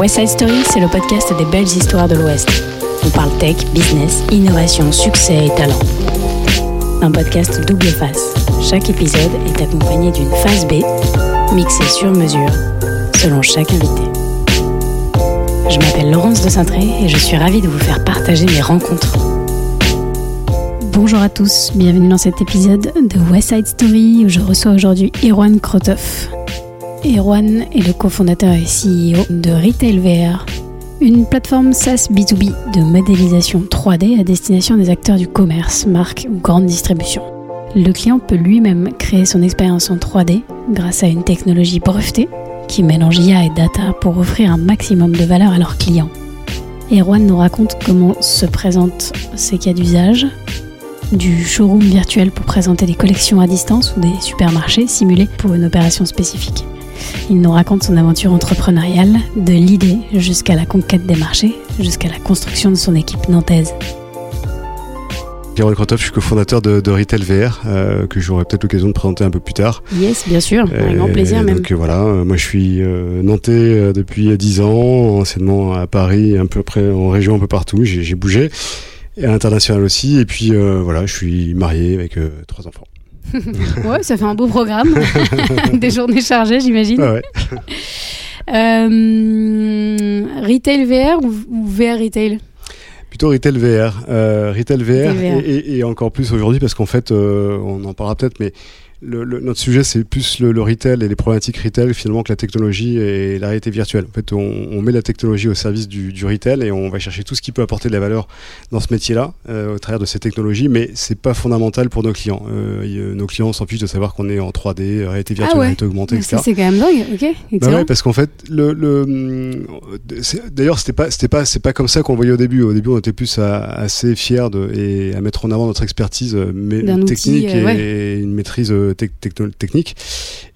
West Side Story, c'est le podcast des belles histoires de l'Ouest. On parle tech, business, innovation, succès et talent. Un podcast double face. Chaque épisode est accompagné d'une phase B, mixée sur mesure, selon chaque invité. Je m'appelle Laurence de Cintré et je suis ravie de vous faire partager mes rencontres. Bonjour à tous, bienvenue dans cet épisode de West Side Story où je reçois aujourd'hui Erwan Krotov. Erwan est le cofondateur et CEO de Retail VR, une plateforme SaaS B2B de modélisation 3D à destination des acteurs du commerce, marque ou grande distribution. Le client peut lui-même créer son expérience en 3D grâce à une technologie brevetée qui mélange IA et data pour offrir un maximum de valeur à leurs clients. Erwan nous raconte comment se présentent ces cas d'usage, du showroom virtuel pour présenter des collections à distance ou des supermarchés simulés pour une opération spécifique. Il nous raconte son aventure entrepreneuriale, de l'idée jusqu'à la conquête des marchés, jusqu'à la construction de son équipe nantaise. Pierre Krotov, je suis cofondateur de, de Retail VR, euh, que j'aurai peut-être l'occasion de présenter un peu plus tard. Yes, bien sûr, avec grand plaisir même. Donc euh, voilà, euh, moi je suis euh, nantais depuis 10 ans, anciennement à Paris, un peu près en région, un peu partout, j'ai bougé, et à l'international aussi, et puis euh, voilà, je suis marié avec trois enfants. Ouais, ça fait un beau programme. Des journées chargées, j'imagine. Ah ouais. Euh, retail VR ou, ou VR Retail? Plutôt Retail VR. Euh, Retail VR, Retail VR. Et, et- et encore plus aujourd'hui parce qu'en fait, euh, on en parlera peut-être, mais le, le- notre sujet c'est plus le, le retail et les problématiques retail finalement que la technologie et la réalité virtuelle. En fait, on, on met la technologie au service du, du retail et on va chercher tout ce qui peut apporter de la valeur dans ce métier-là euh, au travers de ces technologies, mais c'est pas fondamental pour nos clients. Euh, nos clients s'en fichent de savoir qu'on est en 3D, euh, réalité virtuelle, Ah ouais. réalité augmentée, etc. C'est quand même dingue. Ok, Bah ouais, parce qu'en fait, le, hum, d'ailleurs, c'était pas, c'était pas, c'est pas comme ça qu'on voyait au début. Au début, on était plus à- assez fiers de et à mettre en avant notre expertise euh, mais, D'un outil, technique et, une maîtrise technique.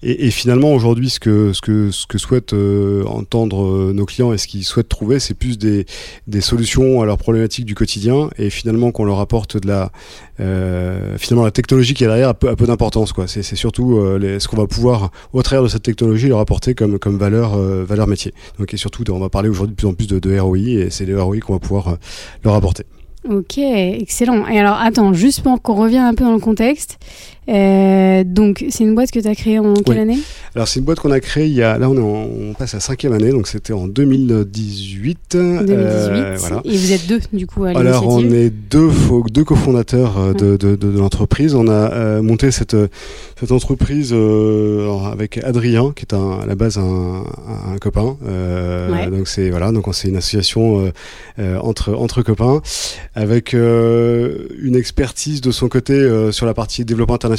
Et, finalement, aujourd'hui, ce que ce que ce que souhaitent euh, entendre euh, nos clients et ce qu'ils souhaitent trouver, c'est plus des des solutions à leurs problématiques du quotidien et finalement qu'on leur apporte de la euh, finalement la technologie qui est derrière a peu, d'importance. C'est surtout ce qu'on va pouvoir au travers de cette technologie leur apporter comme comme valeur valeur métier. Donc et surtout on va parler aujourd'hui de plus en plus de, ROI et c'est les ROI qu'on va pouvoir leur apporter. Ok, excellent. Et alors, attends, juste pour qu'on revienne un peu dans le contexte. Euh, donc, c'est une boîte que tu as créée en quelle Oui. année? Alors c'est une boîte qu'on a créée il y a là on est en- on passe à cinquième année donc c'était en 2018. 2018. Euh, voilà. Et vous êtes deux, du coup, à Alors on est deux, deux cofondateurs euh, de, de, de, de l'entreprise. On a euh, monté cette, cette entreprise alors, avec Adrien, qui est un, à la base un, copain. Ouais. Donc c'est voilà, donc on- c'est une association entre entre copains avec une expertise de son côté sur la partie développement international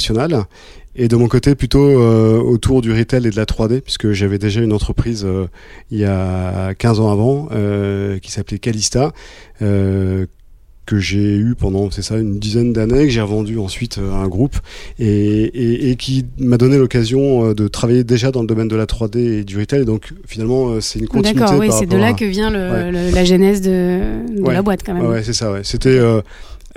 et de mon côté plutôt euh, autour du retail et de la 3D puisque j'avais déjà une entreprise euh, il y a 15 ans avant euh, qui s'appelait Calista que j'ai eu pendant c'est ça une dizaine d'années que j'ai revendu ensuite à un groupe et, et, et qui m'a donné l'occasion de travailler déjà dans le domaine de la 3D et du retail donc finalement c'est une continuité D'accord, oui, c'est de là à- que vient le, Ouais. le- la genèse de, de Ouais. la boîte, quand même. Ouais, ouais, c'est ça. Ouais. C'était euh,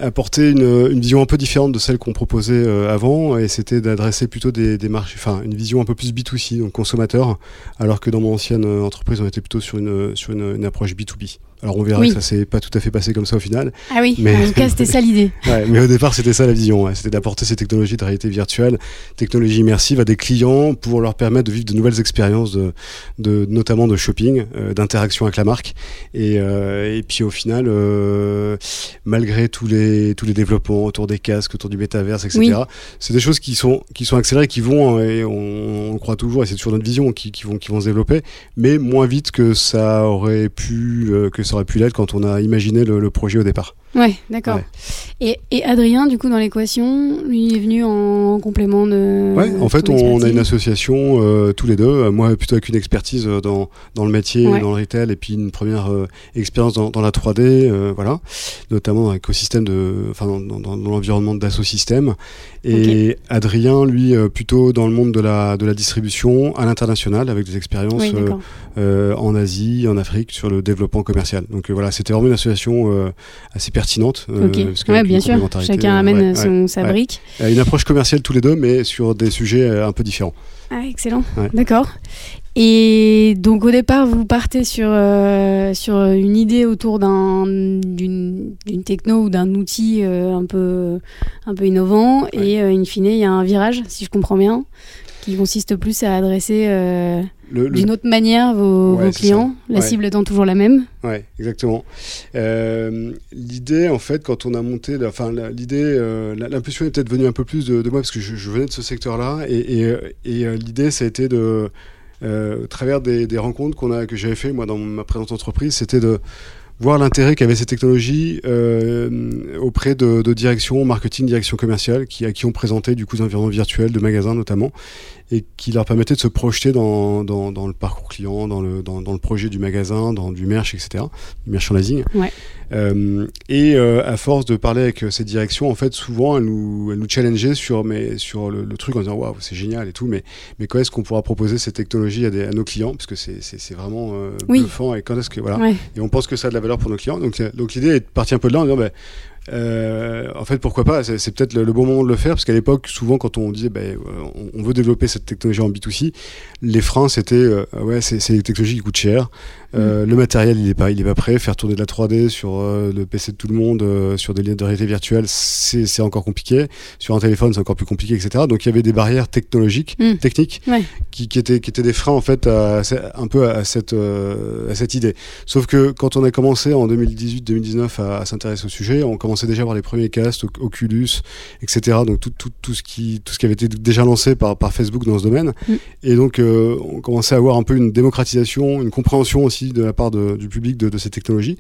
apporter une, une vision un peu différente de celle qu'on proposait euh, avant, et c'était d'adresser plutôt des, marchés, enfin une vision un peu plus B2C, donc consommateur, alors que dans mon ancienne euh, entreprise, on était plutôt sur une sur une approche B2B. Alors on verra Oui. que ça s'est pas tout à fait passé comme ça au final, Ah oui, Mais- en tout cas, c'était ça l'idée. Ouais, mais au départ, c'était ça la vision. C'était d'apporter ces technologies de réalité virtuelle, technologies immersives à des clients pour leur permettre de vivre de nouvelles expériences, de, de, notamment de shopping, euh, d'interaction avec la marque. Et, euh, et puis au final, euh, malgré tous les, tous les développements autour des casques, autour du métaverse, etc., Oui. c'est des choses qui sont, qui sont accélérées, qui vont, euh, et on, on croit toujours, et c'est toujours notre vision, qui, qui, vont, qui vont se développer, mais moins vite que ça aurait pu, que ça aurait pu l'être quand on a imaginé le, le projet au départ. Ouais, d'accord. Ouais. Et, et Adrien, du coup, dans l'équation, lui il est venu en complément de. Ouais, en fait, on a une association euh, tous les deux. Euh, Moi, plutôt avec une expertise euh, dans, dans le métier, Ouais. dans le retail, et puis une première euh, expérience dans, dans la 3D, euh, voilà, notamment dans l'écosystème de, enfin, dans, dans, dans l'environnement d'Assosystème. Et Adrien, lui, plutôt dans le monde de la, de la distribution à l'international, avec des expériences Oui, en Asie, en Afrique, sur le développement commercial. Donc voilà, c'était vraiment une association assez pertinente. ouais, bien sûr. Chacun amène son, sa brique. Une approche commerciale tous les deux, mais sur des sujets un peu différents. Ah, excellent. D'accord. Et donc au départ, vous partez sur, euh, sur une idée autour d'une techno ou d'un outil euh, un, peu, un peu innovant. Et euh, in fine, il y a un virage, si je comprends bien, qui consiste plus à adresser d'une autre manière vos, clients, la cible étant toujours la même. Oui, exactement. l'idée, en fait, quand on a monté, enfin, l'idée, l'impulsion est peut-être venue un peu plus de, moi parce que je, venais de ce secteur-là. Et, et, et l'idée, ça a été de euh, au travers des, des rencontres qu'on a, que j'avais fait moi dans ma présente entreprise, c'était de voir l'intérêt qu'avaient ces technologies euh, auprès de, de directions marketing, direction commerciale, qui, à qui on présentait du coup des environnements virtuels, de magasins notamment, et qui leur permettait de se projeter dans, dans, dans le parcours client, dans le, dans, dans, le projet du magasin, dans du merch, etc., du merchandising. Ouais. Euh, et euh, à force de parler avec ces directions, en fait, souvent, elles nous, elles nous challengeaient sur, mais, sur le, le truc en disant waouh, c'est génial et tout, mais, mais quand est-ce qu'on pourra proposer ces technologies à, des, à nos clients? Parce que c'est vraiment euh, oui. bluffant et quand est-ce que. Voilà. Ouais. Et on pense que ça a de la valeur pour nos clients. Donc, l'idée est partie un peu de là en disant bah, euh, en fait, pourquoi pas C'est peut-être le, bon moment de le faire, parce qu'à l'époque, souvent, quand on disait bah, on, on, veut développer cette technologie en B2C, les freins, c'était euh, ouais, c'est des technologies qui coûtent cher, euh, mmh. le matériel, il est pas, il est pas prêt. Faire tourner de la 3D sur euh, le PC de tout le monde, euh, sur des liens de réalité virtuelle, c'est encore compliqué. Sur un téléphone, c'est encore plus compliqué, etc. Donc, il y avait des barrières technologiques, mmh. techniques, ouais. qui, qui, étaient, qui étaient des freins en fait, à, un peu à cette, à cette idée. Sauf que quand on a commencé en 2018-2019 à, à s'intéresser au sujet, on commençait déjà à voir les premiers castes, Oculus, etc. Donc tout, tout, tout, ce qui, tout ce qui avait été déjà lancé par, par Facebook dans ce domaine. Mmh. Et donc, on commençait à avoir un peu une démocratisation, une compréhension aussi de la part de, du public de, de, ces technologies.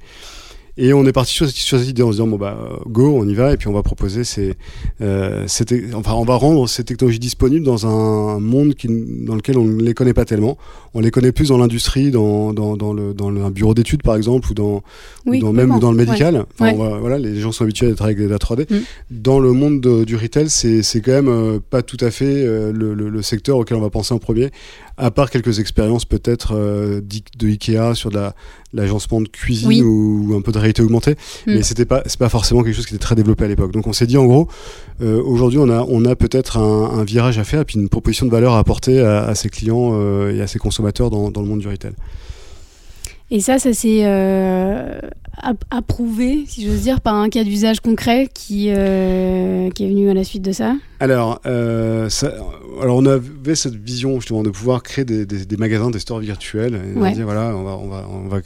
Et on est parti sur, sur, cette idée en se disant bon bah go, on y va et puis on va proposer ces, euh, ces enfin on va rendre ces technologies disponibles dans un monde qui, dans lequel on ne les connaît pas tellement. On les connaît plus dans l'industrie, dans, dans, dans, le, dans le, un bureau d'études par exemple ou dans, oui, ou dans même ou dans le médical. Ouais. Enfin, ouais. va, voilà, les gens sont habitués à être avec de la 3D. Mm. Dans le monde de, du retail, c'est quand même euh, pas tout à fait euh, le, le, le, secteur auquel on va penser en premier à part quelques expériences peut-être euh, de Ikea sur de l'agencement la, de cuisine oui. ou, ou, un peu de réalité augmentée, mm. mais c'était pas c'est pas forcément quelque chose qui était très développé à l'époque. Donc on s'est dit en gros, euh, aujourd'hui on a on a peut-être un, un, virage à faire et puis une proposition de valeur à apporter à, à ses clients euh, et à ses consommateurs dans, dans, le monde du retail. Et ça, ça s'est euh, approuvé, si j'ose dire, par un cas d'usage concret qui, euh, qui est venu à la suite de ça Alors, euh, ça, alors on avait cette vision justement de pouvoir créer des, des, des magasins, des stores virtuels. Et ouais. on dire, voilà, on va, on va, on va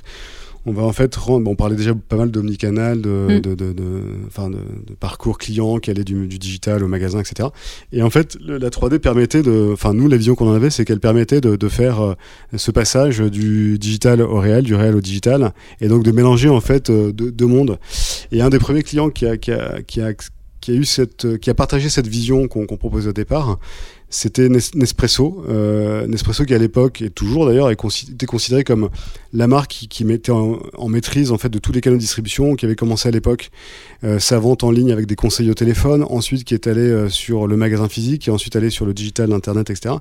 on va en fait rendre, bon, on parlait déjà pas mal d'omnicanal, de, Mm. de, de, de, enfin de, de parcours client qui allait du, du, digital au magasin, etc. Et en fait, le, la 3D permettait de, enfin nous, la vision qu'on en avait, c'est qu'elle permettait de, de faire euh, ce passage du digital au réel, du réel au digital, et donc de mélanger en fait euh, deux, deux mondes. Et un des premiers clients qui a, qui a, qui a, qui a eu cette, qui a partagé cette vision qu'on qu proposait au départ, c'était Nespresso. Euh, Nespresso qui à l'époque, et toujours d'ailleurs, était considéré comme la marque qui, qui mettait en, en, maîtrise en fait de tous les canaux de distribution, qui avait commencé à l'époque euh, sa vente en ligne avec des conseils au téléphone, ensuite qui est allé euh, sur le magasin physique, et ensuite allé sur le digital, l'internet, etc.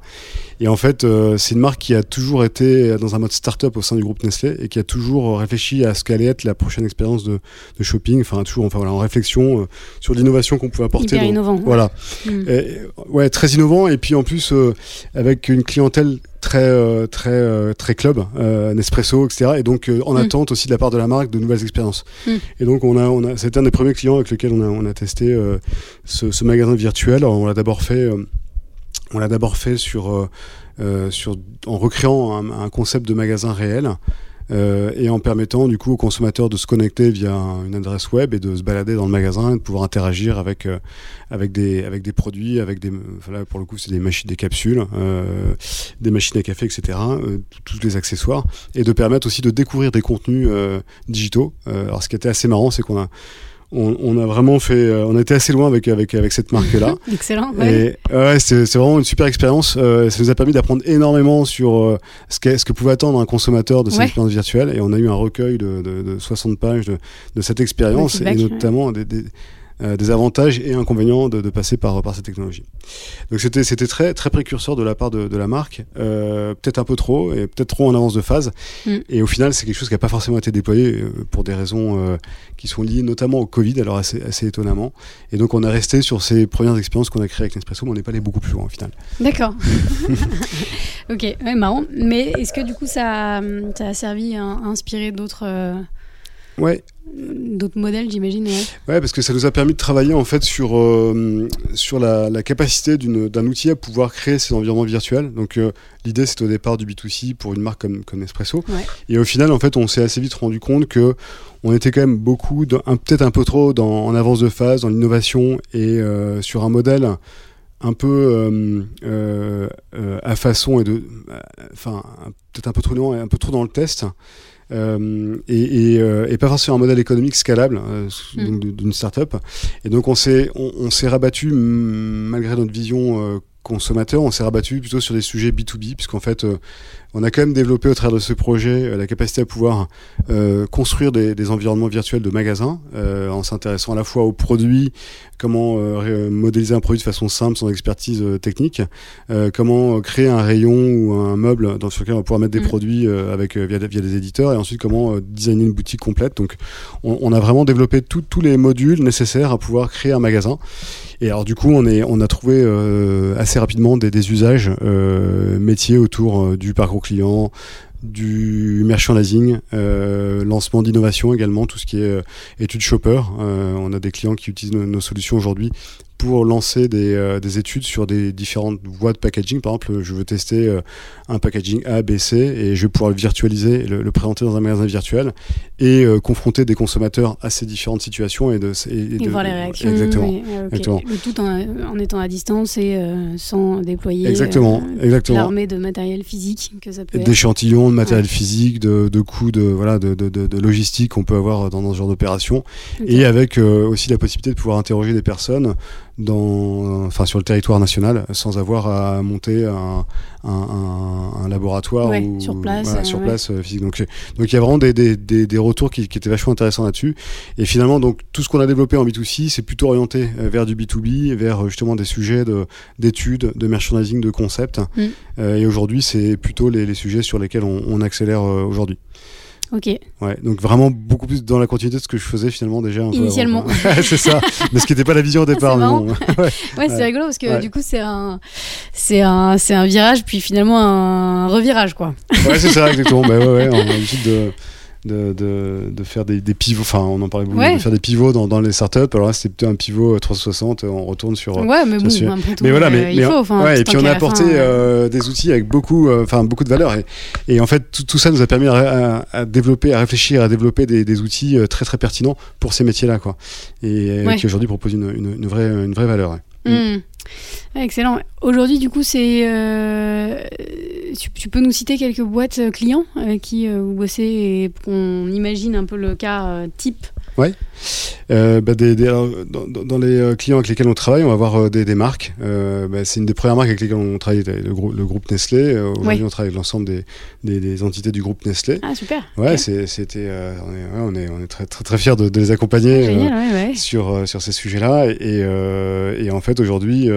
Et en fait, euh, c'est une marque qui a toujours été dans un mode start-up au sein du groupe Nestlé et qui a toujours réfléchi à ce qu'allait être la prochaine expérience de, de, shopping, enfin toujours enfin, voilà, en réflexion sur l'innovation qu'on pouvait apporter. Hyper innovant. Voilà. Mm. Et, ouais, très innovant et puis en plus avec une clientèle très euh, très euh, très club euh, Nespresso etc et donc en mm. attente aussi de la part de la marque de nouvelles expériences mm. et donc on a on a c'était un des premiers clients avec lequel on a on a testé euh, ce, ce, magasin virtuel Alors, on l'a d'abord fait euh, on l'a d'abord fait sur euh, sur en recréant un, un concept de magasin réel euh, et en permettant du coup aux consommateurs de se connecter via une adresse web et de se balader dans le magasin et de pouvoir interagir avec euh, avec des avec des produits avec des voilà pour le coup c'est des machines des capsules euh, des machines à café etc tous les accessoires et de permettre aussi de découvrir des contenus digitaux. Alors ce qui était assez marrant c'est qu'on a on, on, a vraiment fait, euh, on était assez loin avec avec avec cette marque là. Excellent. Ouais. Et ouais, c'est vraiment une super expérience. Euh, ça nous a permis d'apprendre énormément sur euh, ce, qu ce que pouvait attendre un consommateur de cette ouais. expérience virtuelle. Et on a eu un recueil de, de, de 60 pages de, de cette expérience et notamment des, des des avantages et inconvénients de, passer par, par cette technologie. Donc c'était c'était très très précurseur de la part de, la marque, peut-être un peu trop et peut-être trop en avance de phase. Mm. Et au final, c'est quelque chose qui n'a pas forcément été déployé pour des raisons qui sont liées notamment au Covid, alors assez, assez étonnamment. Et donc on est resté sur ces premières expériences qu'on a créées avec Nespresso, mais on n'est pas allé beaucoup plus loin au final. D'accord. ok, marrant. Mais est-ce que du coup ça, ça a servi à, inspirer d'autres euh, ouais. d'autres modèles, j'imagine ouais. parce que ça nous a permis de travailler en fait sur, euh, sur la, capacité d'un outil à pouvoir créer ces environnements virtuels. Donc euh, l'idée c'était au départ du B2C pour une marque comme, comme Nespresso. Et au final, en fait, on s'est assez vite rendu compte que on était quand même beaucoup, peut-être un peu trop dans, en avance de phase, dans l'innovation et sur un modèle un peu euh, euh, euh, à façon et de, enfin peut-être un peu trop loin, un peu trop dans le test. Et, et, pas forcément un modèle économique scalable mm. d'une startup. Et donc on s'est on, s'est rabattu malgré notre vision consommateur, on s'est rabattu plutôt sur des sujets B2B, puisqu'en fait, on a quand même développé au travers de ce projet euh, la capacité à pouvoir euh, construire des, des, environnements virtuels de magasins euh, en s'intéressant à la fois aux produits, comment euh, modéliser un produit de façon simple sans expertise technique, comment créer un rayon ou un meuble dans lequel on va pouvoir mettre des mm. produits avec via, via, des éditeurs et ensuite comment designer une boutique complète. Donc on, on a vraiment développé tous les modules nécessaires à pouvoir créer un magasin. Et alors du coup, on, est, on a trouvé assez rapidement des, des usages métiers autour du parcours client, du merchandising, euh, lancement d'innovation également, tout ce qui est euh, études shopper. Euh, on a des clients qui utilisent nos solutions aujourd'hui pour lancer des, euh, des, études sur des différentes voies de packaging. Par exemple, je veux tester euh, un packaging A, B, C et je vais pouvoir le virtualiser, le, le présenter dans un magasin virtuel et euh, confronter des consommateurs à ces différentes situations et de, et, voir les réactions. Exactement. exactement. Le tout en, en, étant à distance et sans déployer exactement. exactement. l'armée de matériel physique que ça peut D'échantillons, de matériel physique, de, de coûts de, voilà, de, de, de, logistique qu'on peut avoir dans, dans ce genre d'opération. Et avec aussi la possibilité de pouvoir interroger des personnes dans, enfin, sur le territoire national sans avoir à monter un, un, un laboratoire ou, sur place, sur place euh, physique. Donc, donc il y a vraiment des, des, des, retours qui, qui, étaient vachement intéressants là-dessus. Et finalement, donc tout ce qu'on a développé en B2C, c'est plutôt orienté euh, vers du B2B, vers euh, justement des sujets d'études, de, merchandising, de concept. Mm. et aujourd'hui, c'est plutôt les, les, sujets sur lesquels on, on accélère aujourd'hui. Ok. Ouais, donc vraiment beaucoup plus dans la continuité de ce que je faisais finalement déjà. Initialement. c'est ça. Mais ce qui n'était pas la vision au départ. ouais, ouais c'est rigolo parce que du coup c'est un, c'est un, c'est un virage puis finalement un revirage quoi. ouais, c'est ça exactement. bah ouais, ouais, on a l'habitude de de, de, de, faire des, des, pivots, enfin on en parlait beaucoup, de faire des pivots dans, dans les startups. Alors là c'était plutôt un pivot 360, on retourne sur. Ouais, mais bon, après tout, mais voilà, mais, euh, il faut, ouais, et puis on a apporté euh, des outils avec beaucoup, euh, enfin beaucoup de valeur et, et en fait tout, tout, ça nous a permis à, à, développer, à réfléchir, à développer des, des, outils très très pertinents pour ces métiers-là, quoi, et qui aujourd'hui proposent une, une, une, vraie, une vraie valeur. Hmm. Excellent. Aujourd'hui, du coup, c'est. Euh, tu, peux nous citer quelques boîtes euh, clients avec qui euh, vous bossez et qu'on imagine un peu le cas type oui. Euh, bah des, des, dans, dans, les euh, clients avec lesquels on travaille, on va avoir euh, des, des, marques. Euh, bah, c'est une des premières marques avec lesquelles on travaille, le, le groupe Nestlé. Aujourd'hui, on travaille avec l'ensemble des, entités du groupe Nestlé. Ah, super. Ouais, c'était, on, est, ouais, on, est, on est très, très, très fiers de, de les accompagner Génial, sur, sur ces sujets-là. Et, et, en fait, aujourd'hui,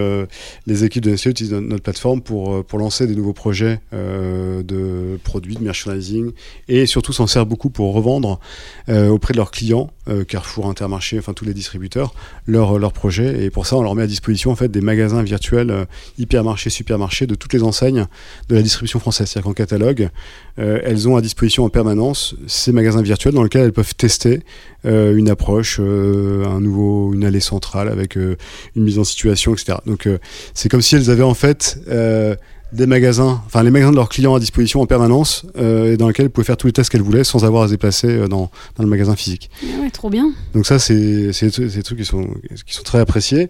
les équipes de Nestlé utilisent notre, plateforme pour, pour lancer des nouveaux projets de produits, de merchandising et surtout s'en sert beaucoup pour revendre auprès de leurs clients. Euh, Carrefour, Intermarché, enfin tous les distributeurs, leurs leur projets. Et pour ça, on leur met à disposition en fait des magasins virtuels euh, hypermarchés, supermarchés de toutes les enseignes de la distribution française. C'est-à-dire qu'en catalogue, euh, elles ont à disposition en permanence ces magasins virtuels dans lesquels elles peuvent tester une approche, un nouveau, une allée centrale avec une mise en situation, etc. Donc c'est comme si elles avaient en fait des magasins, enfin les magasins de leurs clients à disposition en permanence euh, et dans lesquels ils pouvaient faire tous les tests qu'elles voulaient sans avoir à se déplacer euh, dans, dans, le magasin physique. Ah ouais, trop bien. Donc ça, c'est des trucs qui sont, qui sont très appréciés.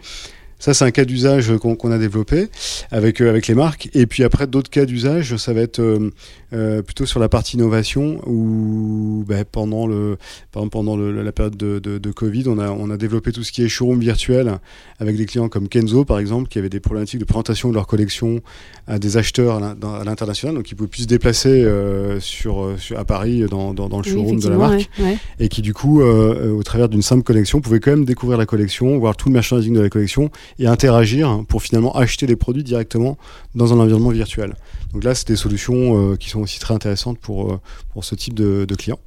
Ça, c'est un cas d'usage qu'on a développé avec, euh, avec les marques. Et puis après, d'autres cas d'usage, ça va être euh, euh, plutôt sur la partie innovation où bah, pendant, le, pendant le, la période de, de, de, Covid, on a, on a développé tout ce qui est showroom virtuel avec des clients comme Kenzo, par exemple, qui avaient des problématiques de présentation de leur collection à des acheteurs à l'international, donc ils pouvaient plus se déplacer euh, sur, sur, à Paris dans, dans, dans le showroom de la marque. Ouais, ouais. Et qui, du coup, euh, au travers d'une simple collection, pouvaient quand même découvrir la collection, voir tout le merchandising de la collection et interagir pour finalement acheter les produits directement dans un environnement virtuel. Donc là, c'est des solutions euh, qui sont aussi très intéressantes pour, euh, ce type de, de, clients.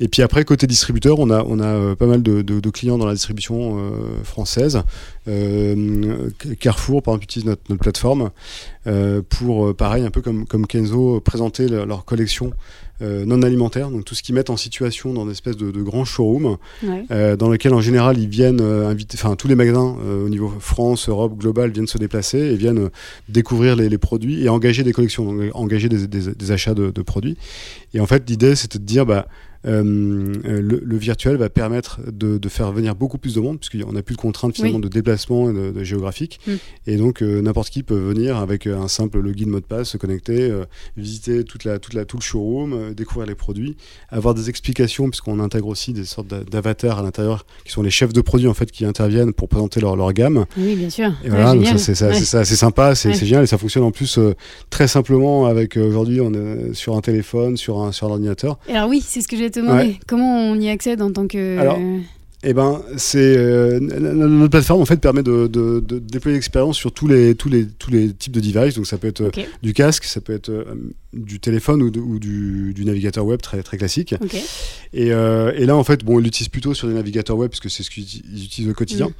Et puis après, côté distributeur, on a, on a euh, pas mal de, de, de clients dans la distribution euh, française. Euh, Carrefour, par exemple, utilise notre, notre plateforme pour, pareil, un peu comme, comme Kenzo, présenter le, leur collection non alimentaires, donc tout ce qu'ils mettent en situation dans une espèce de, de Ouais. euh, dans lequel en général ils viennent inviter, enfin tous les magasins au niveau France, Europe, global viennent se déplacer et viennent découvrir les, les produits et engager des collections, donc engager des, des, des achats de, produits. Et en fait l'idée c'était de dire bah le, le, virtuel va permettre de, de, faire venir beaucoup plus de monde, puisqu'on n'a plus de contraintes finalement oui. de déplacement et de, de géographique. Mm. Et donc euh, n'importe qui peut venir avec un simple login mot de passe, se connecter, euh, visiter toute la, toute la, tout le showroom, euh, découvrir les produits, avoir des explications, puisqu'on intègre aussi des sortes d'avatars à l'intérieur, qui sont les chefs de produits en fait qui interviennent pour présenter leur, leur gamme. Oui, bien sûr. Et voilà, ouais, c'est ouais. sympa, c'est Ouais. génial et ça fonctionne en plus euh, très simplement avec euh, aujourd'hui on est sur un téléphone, sur un sur l'ordinateur. Alors oui, c'est ce que j'ai te demandé. Ouais. Comment on y accède en tant que Alors, Eh ben, c'est euh, notre plateforme en fait permet de, de, de déployer l'expérience sur tous les tous les tous les types de devices. Donc ça peut être euh, du casque, ça peut être euh, du téléphone ou, de- ou du, du navigateur web très très classique. Et, euh, et là en fait, bon, ils l'utilisent plutôt sur des navigateurs web parce que c'est ce qu'ils ils utilisent au quotidien. Mm.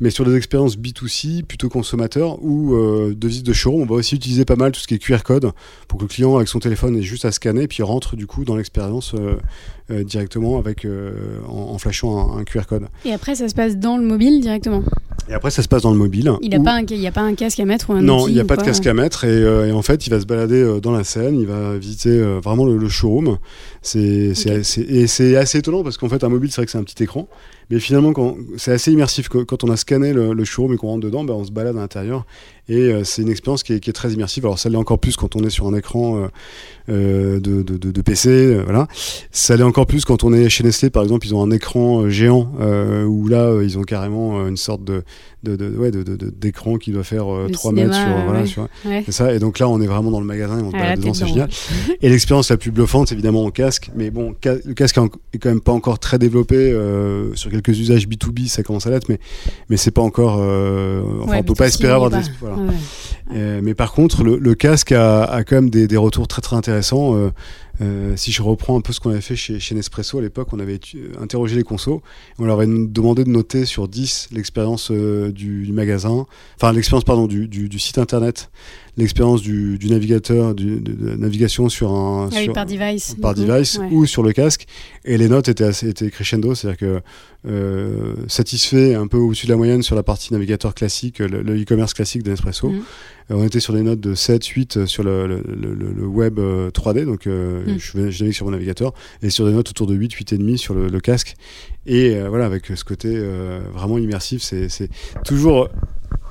Mais sur des expériences B2C, plutôt consommateurs ou de visite de showroom, on va aussi utiliser pas mal tout ce qui est QR code pour que le client avec son téléphone ait juste à scanner et puis rentre du coup dans l'expérience directement avec en, en flashant un, un QR code. Et après, ça se passe dans le mobile directement. Et après, ça se passe dans le mobile. Il n'y a, où- pas un- il y a pas un casque à mettre ou un Non, il n'y a pas de casque à mettre et, euh, et en fait, il va se balader euh, dans la scène, il va visiter euh, vraiment le, le showroom. C'est et c'est assez étonnant parce qu'en fait, un mobile, c'est vrai que c'est un petit écran, mais finalement, c'est assez immersif. Quand on a scanné le, le showroom et qu'on rentre dedans, ben, on se balade à l'intérieur et euh, c'est une expérience qui est, qui est très immersive. Alors, ça l'est encore plus quand on est sur un écran euh, euh, de, de, de- PC, voilà. Ça l'est encore plus quand on est chez Nestlé, par exemple, ils ont un écran géant où là, ils ont carrément une sorte de de, de, ouais, d'écran qui doit faire euh, Le 3 cinéma, mètres sur, voilà, ouais. sur, Ouais. ça, et donc là, on est vraiment dans le magasin et on se balade dedans, c'est génial. Et l'expérience la plus bluffante, c'est évidemment en casque, mais bon, ca- le casque est quand même pas encore très développé sur quelques usages B2B, ça commence à l'être, mais, mais c'est pas encore. enfin, on peut B2C, pas espérer avoir des. Voilà. Ouais, ouais. Euh, mais par contre, le, le casque a, a quand même des, des retours très très intéressants. Euh, euh, si je reprends un peu ce qu'on avait fait chez, chez Nespresso à l'époque, on avait étu- interrogé les consos, on leur avait demandé de noter sur 10 l'expérience euh, du, du magasin, enfin l'expérience pardon du, du, du site internet, l'expérience du, navigateur, de, de navigation sur un Ah oui, sur- par device. par coup. device Ouais. ou sur le casque et les notes étaient assez étaient crescendo c'est à dire que euh, satisfait un peu au-dessus de la moyenne sur la partie navigateur classique le le e-commerce classique de Nespresso Mhm. Euh, on était sur des notes de 7 8 sur le, le, le- le web euh, 3D donc euh, Mhm. je, vais- je navigue sur mon navigateur et sur des notes autour de 8 8 et demi sur le, casque et euh, voilà avec ce côté euh, vraiment immersif c'est toujours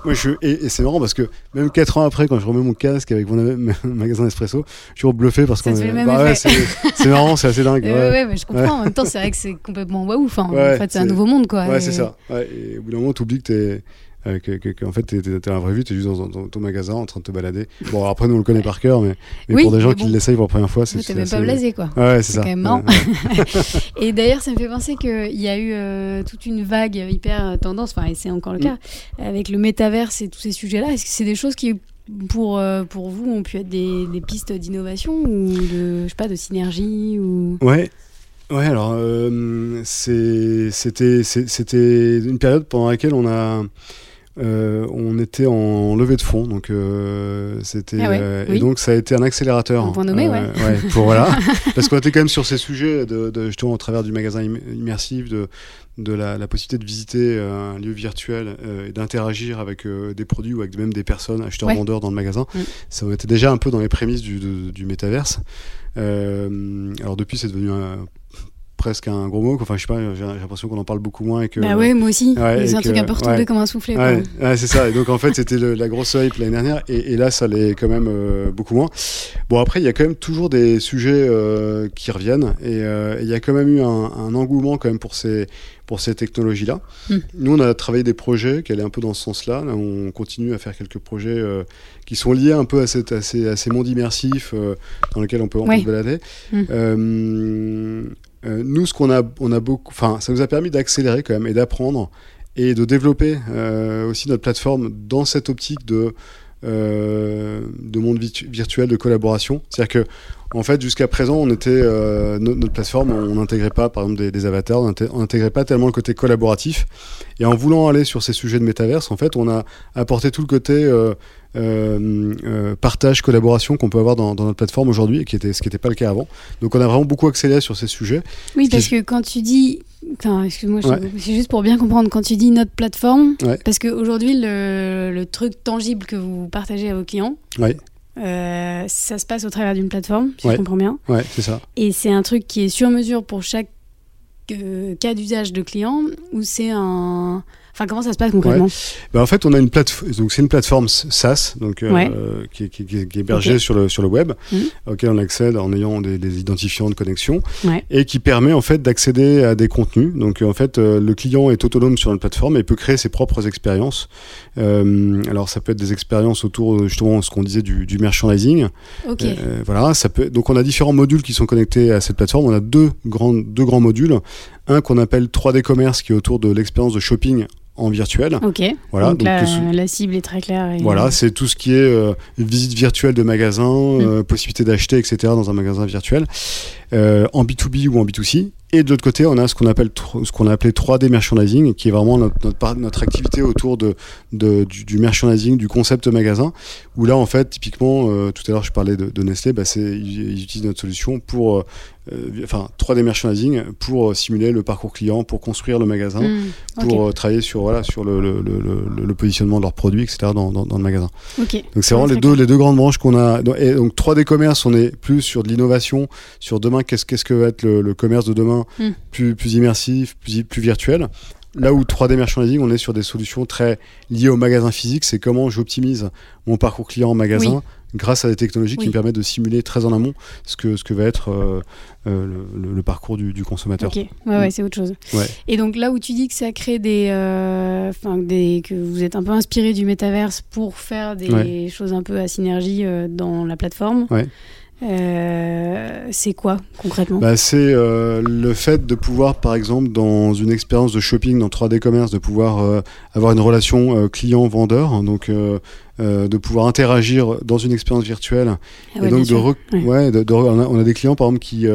moi, je, et, et c'est marrant parce que même 4 ans après, quand je remets mon casque avec mon magasin Nespresso, je suis toujours bluffé parce qu'on est- bah ouais, c'est marrant, c'est assez dingue. Euh, ouais. ouais, ouais, mais je comprends. En même temps, c'est vrai que c'est complètement waouh. Enfin, en fait, c'est un nouveau monde, quoi. Ouais, Et- c'est ça. Et au bout d'un moment, tu oublies que t'es. Euh, que, que, que, en fait, t'es, t'es, un vrai vu, t'es juste dans, dans ton magasin en train de te balader. Bon, après, nous, on le connaît par cœur, mais, mais Oui, pour des gens qui l'essayent pour la première fois, c'est T'es même assez- pas blasé, quoi. Ouais, c'est C'est ça. quand même marrant. Ouais, ouais. Et d'ailleurs, ça me fait penser qu'il y a eu euh, toute une vague hyper euh, tendance, enfin, et c'est encore le Mm. cas, avec le métaverse et tous ces sujets-là. Est-ce que c'est des choses qui, pour, euh, pour vous, ont pu être des, des pistes d'innovation ou de, je sais pas, de synergie ou... Ouais. Ouais, alors euh, c'est- c'était c'est- c'était une période pendant laquelle on a euh, on était en levée de fonds, donc euh, c'était Ah ouais, euh, oui. et donc ça a été un accélérateur. Un point nommé, ouais. pour voilà, parce qu'on était quand même sur ces sujets de, de justement au travers du magasin im- immersif, de de la, la possibilité de visiter un lieu virtuel et d'interagir avec des produits ou avec même des personnes acheteurs Ouais. vendeurs dans le magasin. Mm. Ça était déjà un peu dans les prémices du, de- du métaverse. Alors depuis, c'est devenu un presque un gros mot. Enfin, je sais pas, j'ai l'impression qu'on en parle beaucoup moins et que. Bah ouais, moi aussi. c'est un truc un peu retombé comme un soufflet. Ouais, c'est ça. Et donc en fait, c'était la grosse hype l'année dernière, et, là, ça l'est quand même beaucoup moins. Bon, après, il y a quand même toujours des sujets qui reviennent, et il y a quand même eu un, un, engouement quand même pour ces pour ces technologies-là. Hmm. Nous, on a travaillé des projets qui allaient un peu dans ce sens-là. on continue à faire quelques projets euh, qui sont liés un peu à, cette, à, ces, à ces, mondes immersifs euh, dans lesquels on peut, on peut se balader. Hmm. Euh, nous, ce qu'on a, on a beaucoup, enfin, ça nous a permis d'accélérer quand même et d'apprendre et de développer aussi notre plateforme dans cette optique de de monde virtuel de collaboration. C'est-à-dire que en fait, jusqu'à présent, on était euh, notre, plateforme, on n'intégrait pas, par exemple, des, avatars, on n'intégrait pas tellement le côté collaboratif. Et en voulant aller sur ces sujets de métaverse, en fait, on a apporté tout le côté euh, euh, partage, collaboration qu'on peut avoir dans, notre plateforme aujourd'hui, qui était ce qui n'était pas le cas avant. Donc, on a vraiment beaucoup accéléré sur ces sujets. Oui, parce que quand tu dis Enfin, excuse-moi, c'est juste pour bien comprendre quand tu dis notre plateforme, parce qu'aujourd'hui, le, le, truc tangible que vous partagez à vos clients, ouais. Euh, ça se passe au travers d'une plateforme, si je comprends bien. Ouais, c'est ça. Et c'est un truc qui est sur mesure pour chaque euh, cas d'usage de client ou c'est un Enfin, comment ça se passe concrètement bah, En fait, on a une plateforme. Donc, c'est une plateforme SaaS, donc euh, qui, qui, qui, est hébergée sur le sur le web, mmh. auquel on accède en ayant des, des identifiants de connexion, et qui permet en fait d'accéder à des contenus. Donc, en fait, euh, le client est autonome sur notre plateforme et peut créer ses propres expériences. Euh, alors, ça peut être des expériences autour justement de ce qu'on disait du, du merchandising. Ok. Euh, voilà, ça peut. Donc, on a différents modules qui sont connectés à cette plateforme. On a deux grands deux grands modules. Un qu'on appelle 3D commerce qui est autour de l'expérience de shopping en virtuel. Ok. Voilà. Donc, la, cible est très claire. Voilà, c'est tout ce qui est euh, visite virtuelle de magasin, mm. euh, possibilité d'acheter, etc. dans un magasin virtuel, euh, en B2B ou en B2C. Et de l'autre côté, on a ce qu'on appelle ce qu'on a appelé 3D merchandising, qui est vraiment notre, notre, notre activité autour de, de du, du, merchandising, du concept magasin, où là, en fait, typiquement, euh, tout à l'heure, je parlais de, de Nestlé, bah, ils, utilisent notre solution pour, euh, enfin, 3D merchandising pour simuler le parcours client, pour construire le magasin, mmh, pour travailler sur, voilà, sur le, le, le, le, positionnement de leurs produits, etc. dans, dans, dans le magasin. Okay. Donc, c'est vraiment les deux, les deux grandes branches qu'on a. Et donc, 3D commerce, on est plus sur de l'innovation, sur demain, qu'est-ce, que va être le, commerce de demain Hmm. plus, plus immersif, plus, plus virtuel? Là où 3D Merchandising, on est sur des solutions très liées au magasin physique, c'est comment j'optimise mon parcours client en magasin grâce à des technologies qui me permettent de simuler très en amont ce que, ce que va être euh, euh, le, parcours du, consommateur. Ok, ouais, ouais, c'est autre chose. Et donc là où tu dis que ça crée des, euh, des. que vous êtes un peu inspiré du métaverse pour faire des choses un peu à synergie dans la plateforme. Euh, c'est quoi concrètement bah, C'est euh, le fait de pouvoir, par exemple, dans une expérience de shopping dans 3D commerce, de pouvoir euh, avoir une relation client-vendeur, hein, donc de pouvoir interagir dans une expérience virtuelle. Ah et donc de, ouais. de, on, a, des clients, par exemple, qui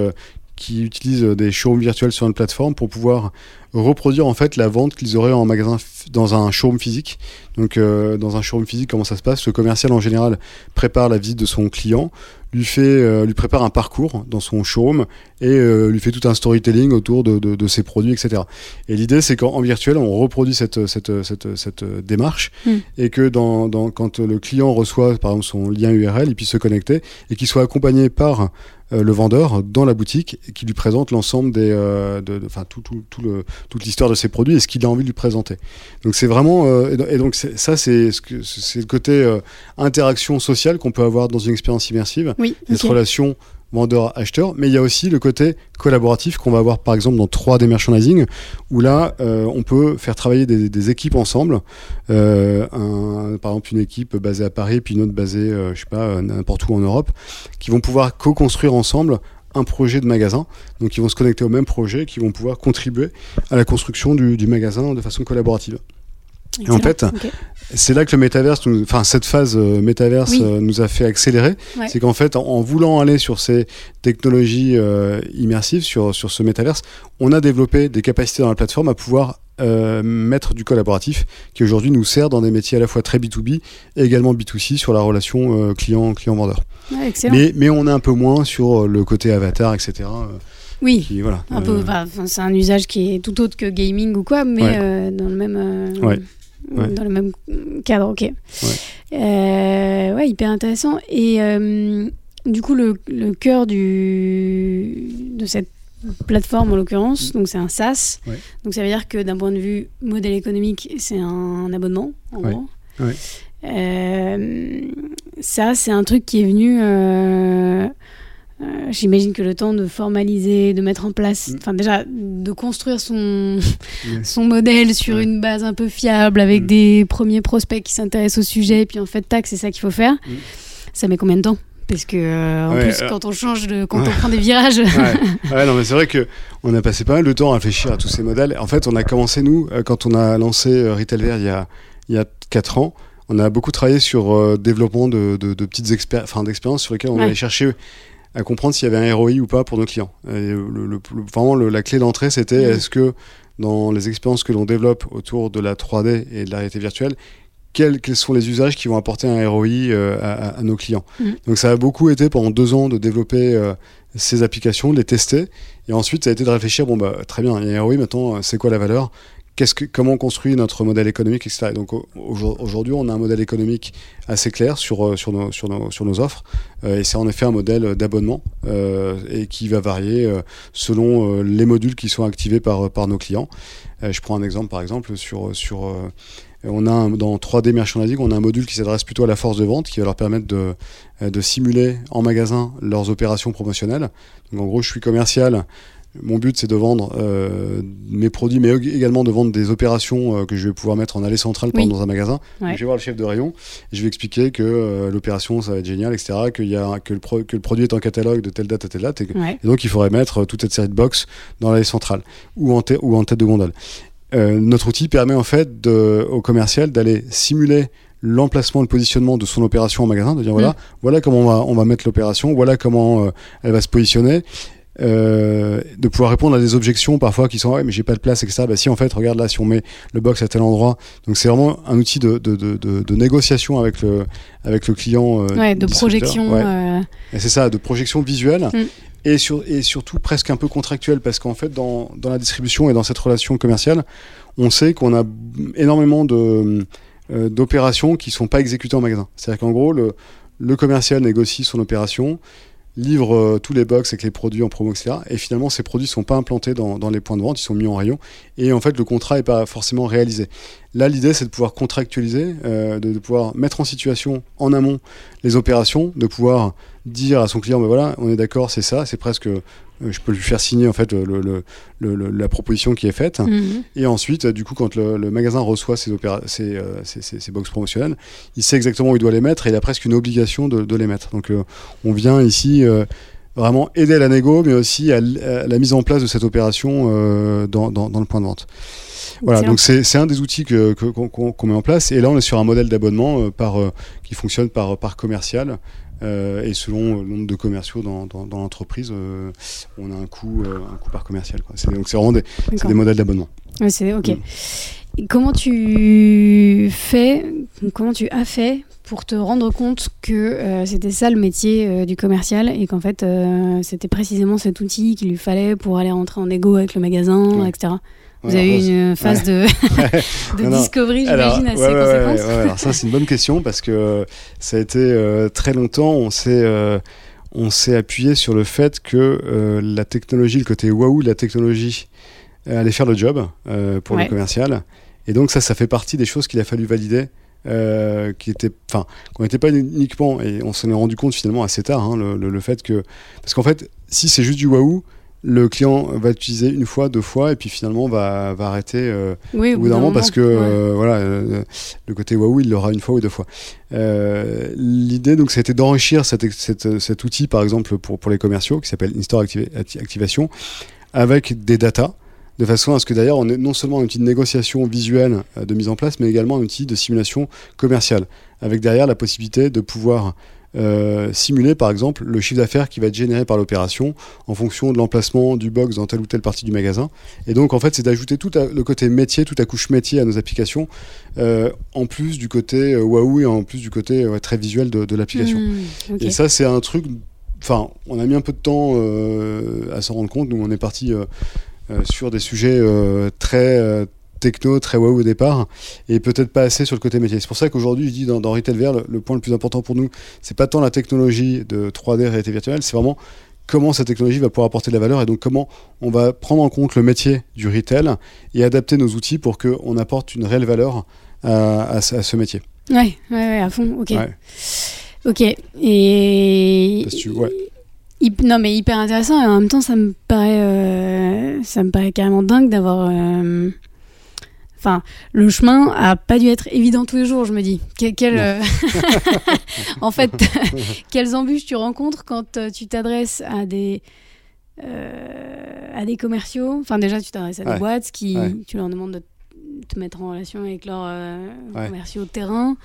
qui utilisent des showrooms virtuels sur une plateforme pour pouvoir reproduire en fait la vente qu'ils auraient en magasin dans un showroom physique. Donc dans un showroom physique, comment ça se passe? Le commercial en général prépare la visite de son client, lui fait, euh, lui prépare un parcours dans son showroom et euh, lui fait tout un storytelling autour de, de, de ses produits, etc. Et l'idée, c'est qu'en virtuel, on reproduit cette, cette, cette, cette démarche hmm. et que dans, dans, quand le client reçoit, par exemple, son lien URL, il puisse se connecter et qu'il soit accompagné par euh, le vendeur dans la boutique et qui lui présente l'ensemble des, euh, de, enfin tout, tout, tout le, toute l'histoire de ses produits et ce qu'il a envie de lui présenter. Donc c'est vraiment euh, et donc ça c'est c'est le côté interaction sociale qu'on peut avoir dans une expérience immersive, oui, cette relation vendeur-acheteur, mais il y a aussi le côté collaboratif qu'on va avoir par exemple dans 3D merchandising, où là euh, on peut faire travailler des, équipes ensemble, euh, par exemple une équipe basée à Paris, puis une autre basée, euh, je sais pas, n'importe où en Europe, qui vont pouvoir co-construire ensemble un projet de magasin, donc ils vont se connecter au même projet, qui vont pouvoir contribuer à la construction du magasin de façon collaborative. Et en fait, c'est là que le métaverse, enfin cette phase euh, métaverse euh, nous a fait accélérer. C'est qu'en fait, en, voulant aller sur ces technologies euh, immersives, sur, sur ce métaverse, on a développé des capacités dans la plateforme à pouvoir mettre du collaboratif qui aujourd'hui nous sert dans des métiers à la fois très B2B et également B2C sur la relation client client-vendeur. mais, mais on est un peu moins sur le côté avatar, etc. Oui, voilà, un peu. Bah, c'est un usage qui est tout autre que gaming ou quoi, mais dans le même. Ouais dans le même cadre, ok. Ouais, euh, hyper intéressant. Et euh, du coup, le, le cœur du, de cette plateforme en l'occurrence, donc c'est un SaaS. Donc ça veut dire que d'un point de vue modèle économique, c'est un abonnement en gros. Euh, ça, c'est un truc qui est venu. Euh, euh, j'imagine que le temps de formaliser, de mettre en place, mm. enfin déjà de construire son, son modèle sur une base un peu fiable avec mm. des premiers prospects qui s'intéressent au sujet, et puis en fait, tac, c'est ça qu'il faut faire. Mm. Ça met combien de temps? Parce que en plus quand on change de quand on prend des virages ouais. non mais c'est vrai que on a passé pas mal de temps à réfléchir à tous ces modèles en fait on a commencé nous quand on a lancé Retailware il y a il y a 4 ans on a beaucoup travaillé sur euh, développement de, de, de petites expériences sur lesquelles on allait chercher à comprendre s'il y avait un ROI ou pas pour nos clients. le, vraiment, la clé d'entrée, c'était est-ce que dans les expériences que l'on développe autour de la 3D et de la réalité virtuelle, quels, quels, sont les usages qui vont apporter un ROI euh, à, à, nos clients. Donc ça a beaucoup été pendant deux ans de développer euh, ces applications, de les tester, et ensuite ça a été de réfléchir, bon bah très bien, il y a un ROI, maintenant c'est quoi la valeur? Que, comment on construit notre modèle économique, etc. donc aujourd'hui, on a un modèle économique assez clair sur, euh, nos, offres, euh, et c'est en effet un modèle d'abonnement euh, et qui va varier selon les modules qui sont activés par, par nos clients. je prends un exemple, par exemple, sur, sur on a un, dans 3D Merchandising, on a un module qui s'adresse plutôt à la force de vente, qui va leur permettre de, de simuler en magasin leurs opérations promotionnelles. Donc en gros, je suis commercial, mon but, c'est de vendre euh, mes produits, mais également de vendre des opérations euh, que je vais pouvoir mettre en allée centrale dans un magasin. je vais voir le chef de rayon et je vais expliquer que euh, l'opération, ça va être génial, etc. Qu'il y a, que, le que le produit est en catalogue de telle date à telle date. Et, donc, il faudrait mettre toute cette série de box dans l'allée centrale ou en, ou en tête de gondole. notre outil permet en fait de, au commercial d'aller simuler l'emplacement, le positionnement de son opération en magasin, de dire voilà, mm. voilà comment on va, on va mettre l'opération, voilà comment elle va se positionner, euh, de pouvoir répondre à des objections parfois qui sont ouais mais j'ai pas de place etc bah si en fait regarde là si on met le box à tel endroit donc c'est vraiment un outil de, de, de, de, négociation avec le avec le client euh, ouais, de projection euh... c'est ça de projection visuelle mm. et, sur, et surtout presque un peu contractuelle parce qu'en fait dans, dans la distribution et dans cette relation commerciale on sait qu'on a énormément de euh, d'opérations qui sont pas exécutées en magasin. C'est à dire qu'en gros le, le commercial négocie son opération livre euh, tous les box avec les produits en promo, etc. Et finalement, ces produits ne sont pas implantés dans, dans, les points de vente, ils sont mis en rayon. Et en fait, le contrat n'est pas forcément réalisé. Là, l'idée, c'est de pouvoir contractualiser, euh, de, de, pouvoir mettre en situation en amont les opérations, de pouvoir dire à son client, ben voilà, on est d'accord, c'est ça, c'est presque euh, je peux lui faire signer en fait le, le, la proposition qui est faite. Mhm. Et ensuite, du coup, quand le, magasin reçoit ses, ses, euh, ses, ses, box promotionnelles, il sait exactement où il doit les mettre et il a presque une obligation de, de les mettre. Donc, euh, on vient ici vraiment aider à la négo, mais aussi à, la mise en place de cette opération dans, dans, dans, le point de vente. Voilà, donc c'est un des outils qu'on que, qu'on met en place. Et là, on est sur un modèle d'abonnement par qui fonctionne par, par commercial. Euh, et selon le nombre de commerciaux dans, dans, dans l'entreprise, euh, on a un coût, euh, un coût par commercial. Quoi. donc c'est vraiment des, des modèles d'abonnement. c'est ok. Mm. comment tu fais, comment tu as fait pour te rendre compte que c'était ça le métier du commercial et qu'en fait c'était précisément cet outil qu'il lui fallait pour aller rentrer en égo avec le magasin, etc. Vous avez eu une phase de, de discovery, j'imagine, assez conséquente. alors ça, c'est une bonne question parce que ça a été euh, très longtemps, on s'est euh, on s'est appuyé sur le fait que euh, la technologie, le côté waouh de la technologie, allait faire le job pour le commercial. Et donc ça, ça fait partie des choses qu'il a fallu valider. qui était, enfin, qu'on n'était pas uniquement, et on s'en est rendu compte finalement assez tard, hein, le, le, le, fait que, parce qu'en fait, si c'est juste du waouh, le client va utiliser une fois, deux fois, et puis finalement va, va arrêter euh, au bout d'un moment parce que euh, voilà, euh, le côté waouh, il l'aura une fois ou deux fois. L'idée, donc, c'était d'enrichir cet, cet, outil, par exemple, pour, pour les commerciaux, qui s'appelle In-Store Activation, avec des datas, de façon à ce que d'ailleurs, on ait non seulement un outil de négociation visuelle de mise en place, mais également un outil de simulation commerciale, avec derrière la possibilité de pouvoir euh, simuler par exemple le chiffre d'affaires qui va être généré par l'opération en fonction de l'emplacement du box dans telle ou telle partie du magasin. Et donc en fait c'est d'ajouter tout le côté métier, toute la couche métier à nos applications, euh, en plus du côté euh, waouh et en plus du côté très visuel de, l'application. Mmh, et ça c'est un truc, enfin on a mis un peu de temps à s'en rendre compte, nous on est parti sur des sujets très techno, très wow au départ, et peut-être pas assez sur le côté métier. C'est pour ça qu'aujourd'hui, je dis dans, dans Retail VR, le, point le plus important pour nous, c'est pas tant la technologie de 3D réalité virtuelle, c'est vraiment comment cette technologie va pouvoir apporter de la valeur et donc comment on va prendre en compte le métier du retail et adapter nos outils pour qu'on apporte une réelle valeur à, à, ce métier. Ouais, ouais, ouais, à fond, ok. Ok, et. Non, mais hyper intéressant et en même temps, ça me paraît, euh, ça me paraît carrément dingue d'avoir. Euh, enfin, le chemin a pas dû être évident tous les jours, je me dis. Euh, en fait, quelles embûches tu rencontres quand tu t'adresses à des. à des commerciaux, enfin déjà tu t'adresses à des boîtes qui tu leur demandes de te mettre en relation avec leurs commerciaux de terrain.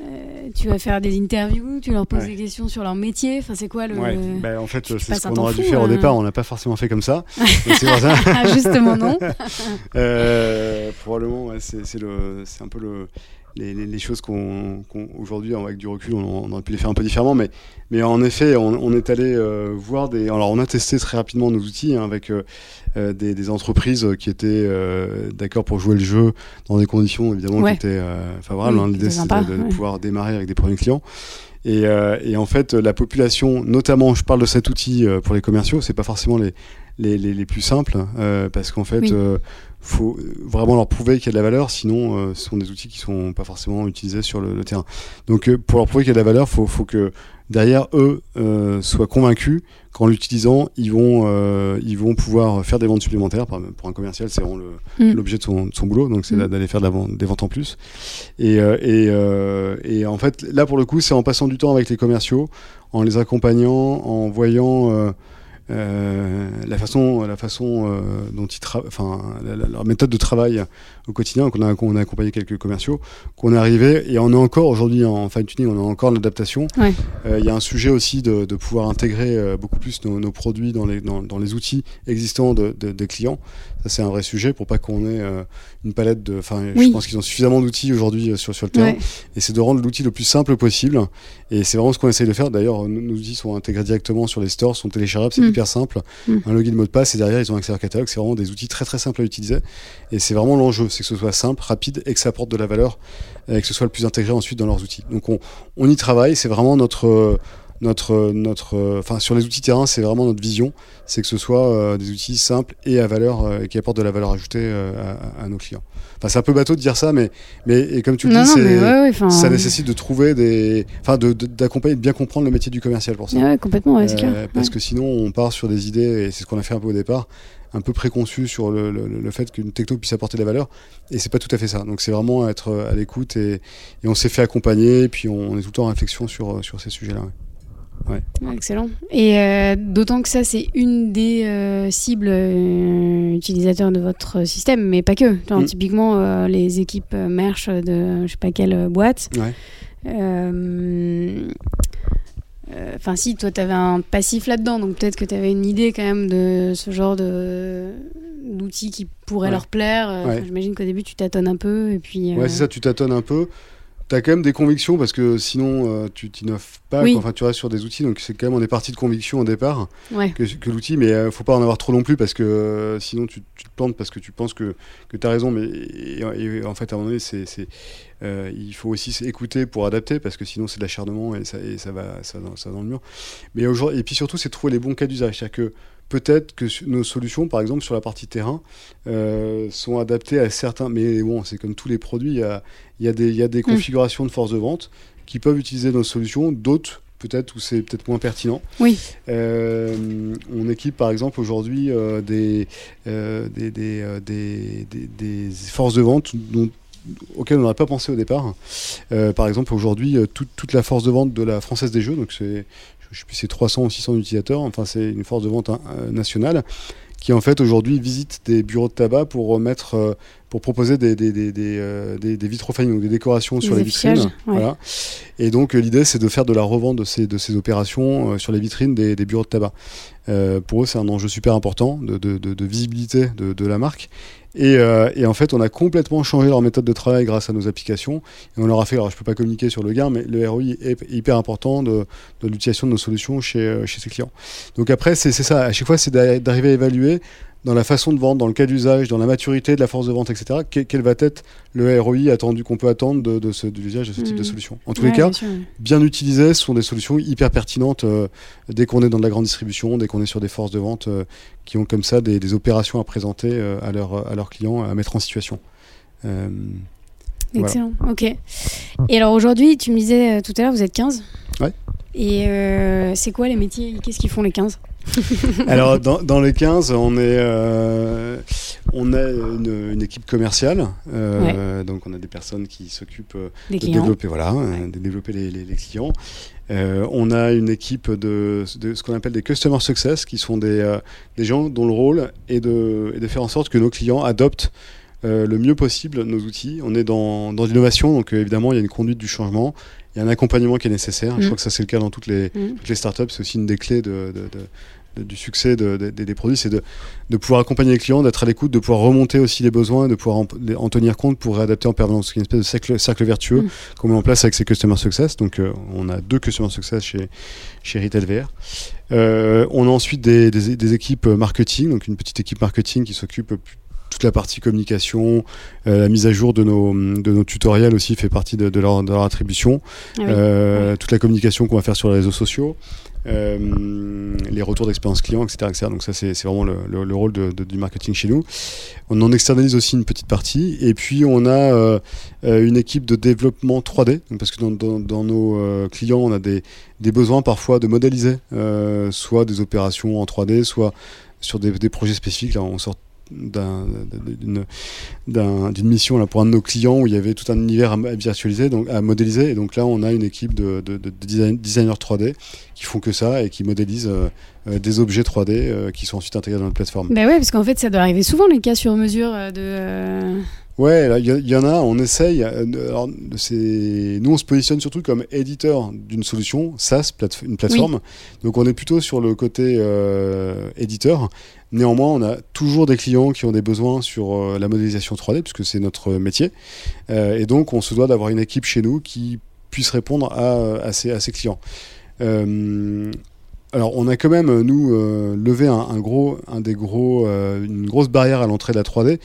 Euh, tu vas faire des interviews, tu leur poses des questions sur leur métier. Enfin, c'est quoi le. Bah, en fait, c'est ce qu'on aurait dû faire au hein. départ. On n'a pas forcément fait comme ça. Ah, justement, non. euh, probablement, c'est un peu le, les, choses qu'on aujourd'hui avec du recul on, aurait pu les faire un peu différemment mais mais en effet on, est allé euh, voir des alors on a testé très rapidement nos outils hein, avec euh, euh, des, entreprises qui étaient d'accord pour jouer le jeu dans des conditions évidemment qui étaient favorables hein. l'idée c'était de, pouvoir démarrer avec des premiers clients. Et, et, en fait la population notamment je parle de cet outil pour les commerciaux c'est pas forcément les les, les, plus simples parce qu'en fait faut vraiment leur prouver qu'il y a de la valeur, sinon euh, ce sont des outils qui sont pas forcément utilisés sur le, terrain. Donc euh, pour leur prouver qu'il y a de la valeur, faut, faut que derrière eux euh, soient convaincus qu'en l'utilisant, ils vont ils vont pouvoir faire des ventes supplémentaires. Pour un commercial, c'est vraiment mm. l'objet de, son, de son, boulot, donc c'est mm. d'aller faire de la vente, des ventes en plus. Et, et, et en fait, là pour le coup, c'est en passant du temps avec les commerciaux, en les accompagnant, en voyant euh, la façon, la façon euh, dont ils travaillent, enfin, leur méthode de travail au quotidien. qu'on a, a accompagné quelques commerciaux, qu'on est arrivé et on est encore aujourd'hui en fine tuning, on a encore l'adaptation. Euh, il y a un sujet aussi de, de pouvoir intégrer beaucoup plus nos, nos produits dans les, dans, dans, les outils existants de, de, des clients. Ça c'est un vrai sujet pour pas qu'on ait une palette de. Enfin, je pense qu'ils ont suffisamment d'outils aujourd'hui sur, sur le terrain. Et c'est de rendre l'outil le plus simple possible. Et c'est vraiment ce qu'on essaye de faire. D'ailleurs, nos, outils sont intégrés directement sur les stores, sont téléchargeables. C'est mm hyper simple. Mm. Un login mot de passe et derrière ils ont accès à leur catalogue. C'est vraiment des outils très très simples à utiliser. Et c'est vraiment l'enjeu, c'est que ce soit simple, rapide et que ça apporte de la valeur et que ce soit le plus intégré ensuite dans leurs outils. Donc on, on y travaille. C'est vraiment notre notre, notre, enfin sur les outils terrain, c'est vraiment notre vision, c'est que ce soit euh, des outils simples et à valeur euh, et qui apportent de la valeur ajoutée euh, à, nos clients. Enfin, c'est un peu bateau de dire ça, mais, mais et comme tu le dis, ça nécessite de trouver des, enfin, d'accompagner, de, de, bien comprendre le métier du commercial pour ça. Ouais, complètement, clair. Parce que sinon, on part sur des idées et c'est ce qu'on a fait un peu au départ un peu préconçu sur le, le, fait qu'une techno puisse apporter de la valeur et c'est pas tout à fait ça donc c'est vraiment être à l'écoute et, et, on s'est fait accompagner et puis on, est tout le temps en réflexion sur, sur ces sujets Excellent. Et euh, d'autant que ça, c'est une des euh, cibles euh, utilisateurs de votre système, mais pas que. Mm. Typiquement, les équipes merch de je sais pas quelle boîte. Enfin, si, toi, tu avais un passif là-dedans, donc peut-être que tu avais une idée quand même de ce genre de d'outils qui pourrait leur plaire. J'imagine qu'au début, tu tâtonnes un peu. Et puis, Ouais, c'est ça, tu tâtonnes un peu. T'as quand même des convictions parce que sinon euh, tu t'innoves pas. Enfin, tu restes sur des outils, donc c'est quand même on est parti de conviction au départ que, l'outil, mais euh, faut pas en avoir trop non plus parce que euh, sinon tu, te plantes parce que tu penses que, que tu as raison, mais en fait à un moment donné c'est, il faut aussi écouter pour adapter parce que sinon c'est de l'acharnement et ça, et ça va ça, ça va dans le mur. Mais aujourd'hui et puis surtout c'est trouver les bons cas d'usage, c'est-à-dire que peut-être que nos solutions, par exemple sur la partie terrain, euh, sont adaptées à certains. Mais bon, c'est comme tous les produits, il y a, y a, des, mm. configurations de force de vente qui peuvent utiliser nos solutions, d'autres peut-être où c'est peut-être moins pertinent. Oui. Euh, on équipe par exemple aujourd'hui euh, des, des, des, forces de vente auxquelles on n'aurait pas pensé au départ. par exemple, aujourd'hui, toute, toute, la force de vente de la Française des Jeux, donc c'est je sais plus, c'est 300 ou 600 utilisateurs, enfin c'est une force de vente hein, euh, nationale qui en fait aujourd'hui visite des bureaux de tabac pour remettre, euh, pour proposer des, des, des, des, euh, des, des donc des décorations sur les vitrines. Voilà. Et donc l'idée c'est de faire de la revente de ces, de ces opérations sur les vitrines des, bureaux de tabac. pour eux c'est un enjeu super important de, de, de visibilité de, la marque. Euh, et, en fait, on a complètement changé leur méthode de travail grâce à nos applications. Et on leur a fait, alors je ne peux pas communiquer sur le gain, mais le ROI est hyper important de, l'utilisation de nos solutions chez, euh, chez ces clients. Donc après, c'est ça, à chaque fois, c'est d'arriver à évaluer dans la façon de vendre, dans le cas d'usage, dans la maturité de la force de vente, etc., quel, va être le ROI attendu qu'on peut attendre de, de, ce, de l'usage de ce type de mmh. solution? En tous les cas, bien, utilisées, ce sont des solutions hyper pertinentes euh, dès qu'on est dans de la grande distribution, dès qu'on est sur des forces de vente euh, qui ont comme ça des, des opérations à présenter euh, à, leur, à leurs clients, à mettre en situation. Excellent, ok. Et alors aujourd'hui, tu me disais tout à l'heure, vous êtes 15 Ouais. Et c'est quoi les métiers? Qu'est-ce qu'ils font les 15 Alors, dans, dans, les 15, on, est, euh, on a une, équipe commerciale. Euh, donc, on a des personnes qui s'occupent de développer, voilà, euh, de développer les, les, clients. on a une équipe de, de ce qu'on appelle des customer success, qui sont des, des gens dont le rôle est de, est de, faire en sorte que nos clients adoptent le mieux possible nos outils. On est dans, dans l'innovation, donc évidemment, il y a une conduite du changement il y a un accompagnement qui est nécessaire. Je mm. crois que ça, c'est le cas dans toutes les, mm. toutes les startups. C'est aussi une des clés de, du succès des produits, c'est de, pouvoir accompagner les clients, d'être à l'écoute, de pouvoir remonter aussi les besoins, de pouvoir en, tenir compte pour réadapter en permanence. C'est une espèce de cercle, cercle vertueux mm. qu'on met en place avec ces Customer Success. Donc, euh, on a deux Customer Success chez, chez Retail VR. Euh, on a ensuite des, des, équipes marketing, donc une petite équipe marketing qui s'occupe toute la partie communication, euh, la mise à jour de nos, de nos tutoriels aussi fait partie de, leur, de leur, attribution. Ah euh, toute la communication qu'on va faire sur les réseaux sociaux. Euh, les retours d'expérience client, etc., etc., Donc ça, c'est vraiment le, le, rôle de, du marketing chez nous. On en externalise aussi une petite partie. Et puis, on a une équipe de développement 3D, parce que dans, dans, dans nos clients, on a des, des, besoins parfois de modéliser, soit des opérations en 3D, soit sur des, des projets spécifiques. Là, on sort d'une mission là, pour un de nos clients où il y avait tout un univers à, virtualiser, donc à modéliser. Et donc là, on a une équipe de, designers 3D qui font que ça et qui modélisent euh, euh, des objets 3D euh, qui sont ensuite intégrés dans notre plateforme. Ben ouais, parce qu'en fait, ça doit arriver souvent les cas sur mesure de. Ouais, il y, en a, on essaye. Alors, nous, on se positionne surtout comme éditeur d'une solution, SaaS, une plateforme. Donc, on est plutôt sur le côté éditeur. Néanmoins, on a toujours des clients qui ont des besoins sur euh, la modélisation 3D, puisque c'est notre métier. Euh, et donc, on se doit d'avoir une équipe chez nous qui puisse répondre à, ces, clients. Euh, alors, on a quand même, nous, levé un, gros, un des gros, une grosse barrière à l'entrée de la 3D,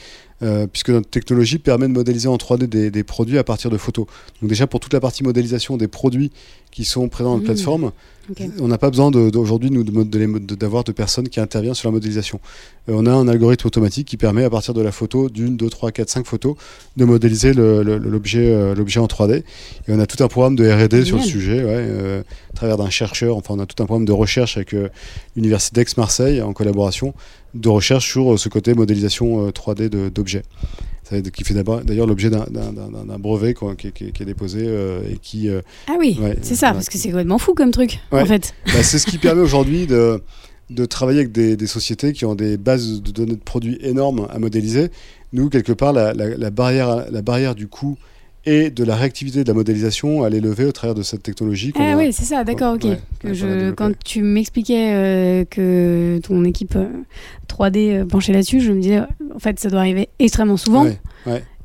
puisque notre technologie permet de modéliser en 3D des, produits à partir de photos. Donc déjà pour toute la partie modélisation des produits qui sont présents dans la mmh. plateforme, on n'a pas besoin aujourd'hui d'avoir de, personnes qui interviennent sur la modélisation. Euh, on a un algorithme automatique qui permet à partir de la photo, d'une, deux, trois, quatre, cinq photos, de modéliser euh, l'objet en 3D. Et on a tout un programme de R&D sur le sujet, euh, à travers d'un chercheur. Enfin, on a tout un programme de recherche avec l'université d'Aix-Marseille en collaboration de recherche sur ce côté modélisation 3D d'objets qui fait d'ailleurs l'objet d'un brevet qui, est déposé euh, et qui. Euh, ah oui, c'est ça, parce que c'est complètement fou comme truc, en fait. Bah, c'est ce qui permet aujourd'hui de, de, travailler avec des, sociétés qui ont des bases de données de produits énormes à modéliser. Nous, quelque part, la, la barrière, la barrière du coût et de la réactivité de la modélisation à l'élever au travers de cette technologie. Ah oui, c'est ça, d'accord, ok. je, quand tu m'expliquais euh, que ton équipe 3D euh, penchait là-dessus, je me disais, en fait, ça doit arriver extrêmement souvent.